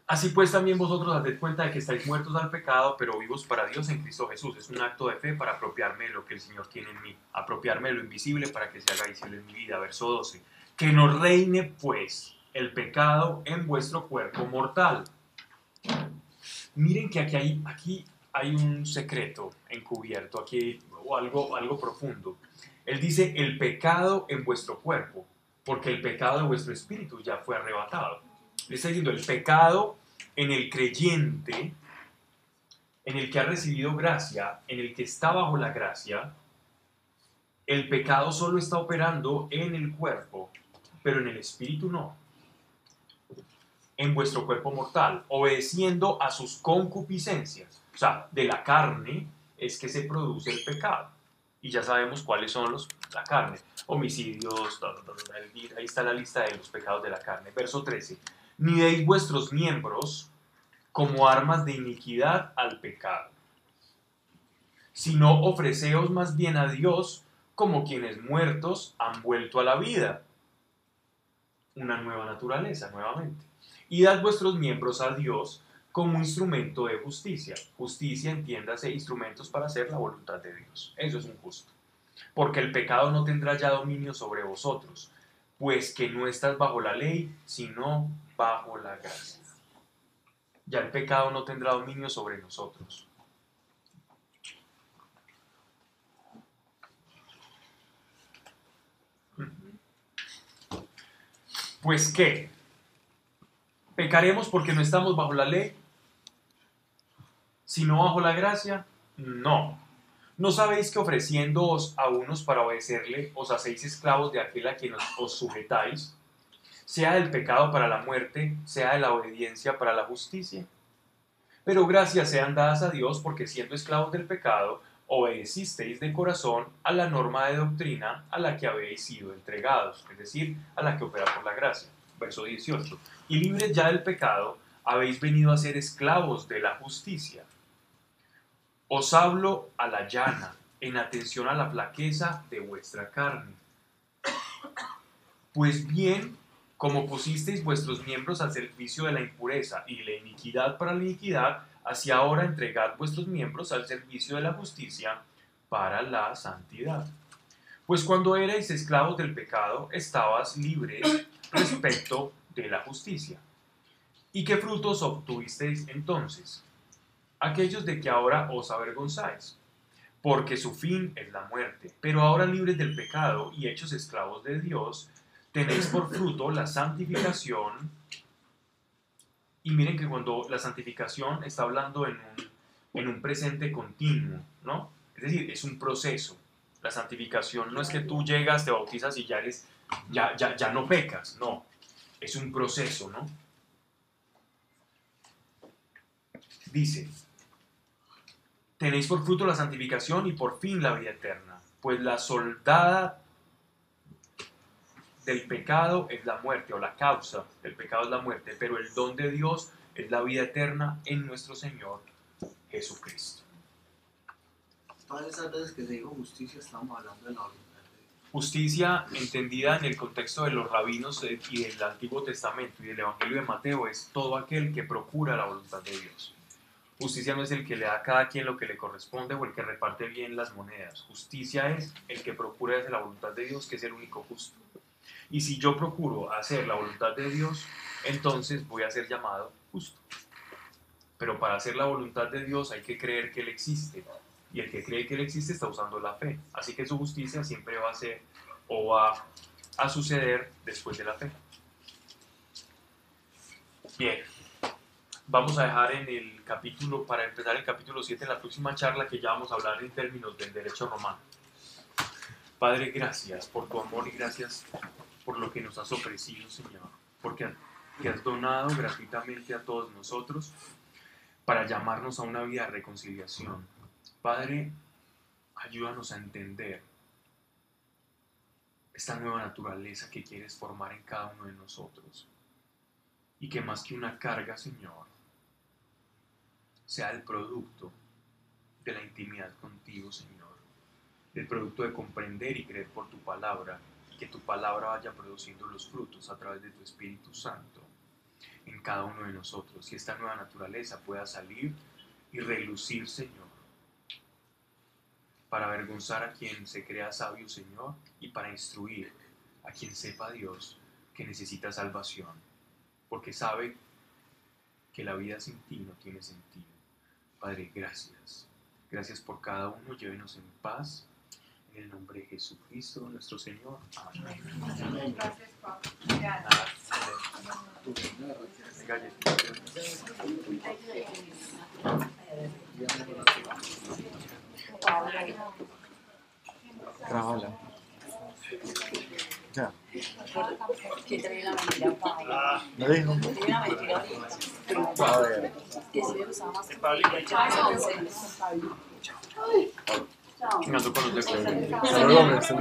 Así pues también vosotros haced cuenta de que estáis muertos al pecado, pero vivos para Dios en Cristo Jesús. Es un acto de fe para apropiarme de lo que el Señor tiene en mí, apropiarme de lo invisible para que se haga visible en mi vida. Verso 12. Que no reine pues el pecado en vuestro cuerpo mortal. Miren que aquí hay, aquí hay un secreto encubierto, aquí o algo, algo profundo. Él dice el pecado en vuestro cuerpo, porque el pecado de vuestro espíritu ya fue arrebatado. Está diciendo el pecado en el creyente, en el que ha recibido gracia, en el que está bajo la gracia, el pecado solo está operando en el cuerpo, pero en el espíritu no. En vuestro cuerpo mortal, obedeciendo a sus concupiscencias. O sea, de la carne es que se produce el pecado. Y ya sabemos cuáles son los, la carne. Homicidios, ahí está la lista de los pecados de la carne. Verso 13 ni deis vuestros miembros como armas de iniquidad al pecado, sino ofreceos más bien a Dios como quienes muertos han vuelto a la vida. Una nueva naturaleza, nuevamente. Y dad vuestros miembros a Dios como instrumento de justicia. Justicia, entiéndase, instrumentos para hacer la voluntad de Dios. Eso es un justo. Porque el pecado no tendrá ya dominio sobre vosotros, pues que no estás bajo la ley, sino bajo la gracia. Ya el pecado no tendrá dominio sobre nosotros. Pues qué, pecaremos porque no estamos bajo la ley, sino bajo la gracia. No. ¿No sabéis que ofreciéndoos a unos para obedecerle, os hacéis esclavos de aquel a quien os, os sujetáis? Sea del pecado para la muerte, sea de la obediencia para la justicia. Pero gracias sean dadas a Dios porque siendo esclavos del pecado, obedecisteis de corazón a la norma de doctrina a la que habéis sido entregados, es decir, a la que opera por la gracia. Verso 18. Y libres ya del pecado, habéis venido a ser esclavos de la justicia. Os hablo a la llana, en atención a la flaqueza de vuestra carne. Pues bien, como pusisteis vuestros miembros al servicio de la impureza y la iniquidad para la iniquidad, así ahora entregad vuestros miembros al servicio de la justicia para la santidad. Pues cuando erais esclavos del pecado, estabas libres respecto de la justicia. ¿Y qué frutos obtuvisteis entonces? Aquellos de que ahora os avergonzáis, porque su fin es la muerte. Pero ahora libres del pecado y hechos esclavos de Dios, tenéis por fruto la santificación. Y miren que cuando la santificación está hablando en un, en un presente continuo, ¿no? Es decir, es un proceso. La santificación no es que tú llegas, te bautizas y ya eres, ya, ya, ya no pecas, no. Es un proceso, ¿no? Dice, tenéis por fruto la santificación y por fin la vida eterna, pues la soldada del pecado es la muerte, o la causa del pecado es la muerte, pero el don de Dios es la vida eterna en nuestro Señor Jesucristo. Todas esas veces que se dijo justicia, estamos hablando de la voluntad de Dios. Justicia entendida en el contexto de los rabinos eh, y del Antiguo Testamento y del Evangelio de Mateo es todo aquel que procura la voluntad de Dios. Justicia no es el que le da a cada quien lo que le corresponde o el que reparte bien las monedas. Justicia es el que procura desde la voluntad de Dios, que es el único justo. Y si yo procuro hacer la voluntad de Dios, entonces voy a ser llamado justo. Pero para hacer la voluntad de Dios hay que creer que Él existe. Y el que cree que Él existe está usando la fe. Así que su justicia siempre va a ser o va a suceder después de la fe. Bien, vamos a dejar en el capítulo, para empezar el capítulo 7 en la próxima charla que ya vamos a hablar en términos del derecho romano. Padre, gracias por tu amor y gracias por lo que nos has ofrecido, Señor, porque que has donado gratuitamente a todos nosotros para llamarnos a una vida de reconciliación. Padre, ayúdanos a entender esta nueva naturaleza que quieres formar en cada uno de nosotros. Y que más que una carga, Señor, sea el producto de la intimidad contigo, Señor. El producto de comprender y creer por tu palabra. Que tu palabra vaya produciendo los frutos a través de tu Espíritu Santo en cada uno de nosotros. Y esta nueva naturaleza pueda salir y relucir, Señor para avergonzar a quien se crea sabio, Señor, y para instruir a quien sepa Dios que necesita salvación, porque sabe que la vida sin ti no tiene sentido. Padre, gracias. Gracias por cada uno. Llévenos en paz. En el nombre de Jesucristo, nuestro Señor. Amén. Gracias, Pablo. Nada, Grábala. Ya. Que trae la mentira, Pablo. ¿Me dijo? A ver. Que si me usaba más.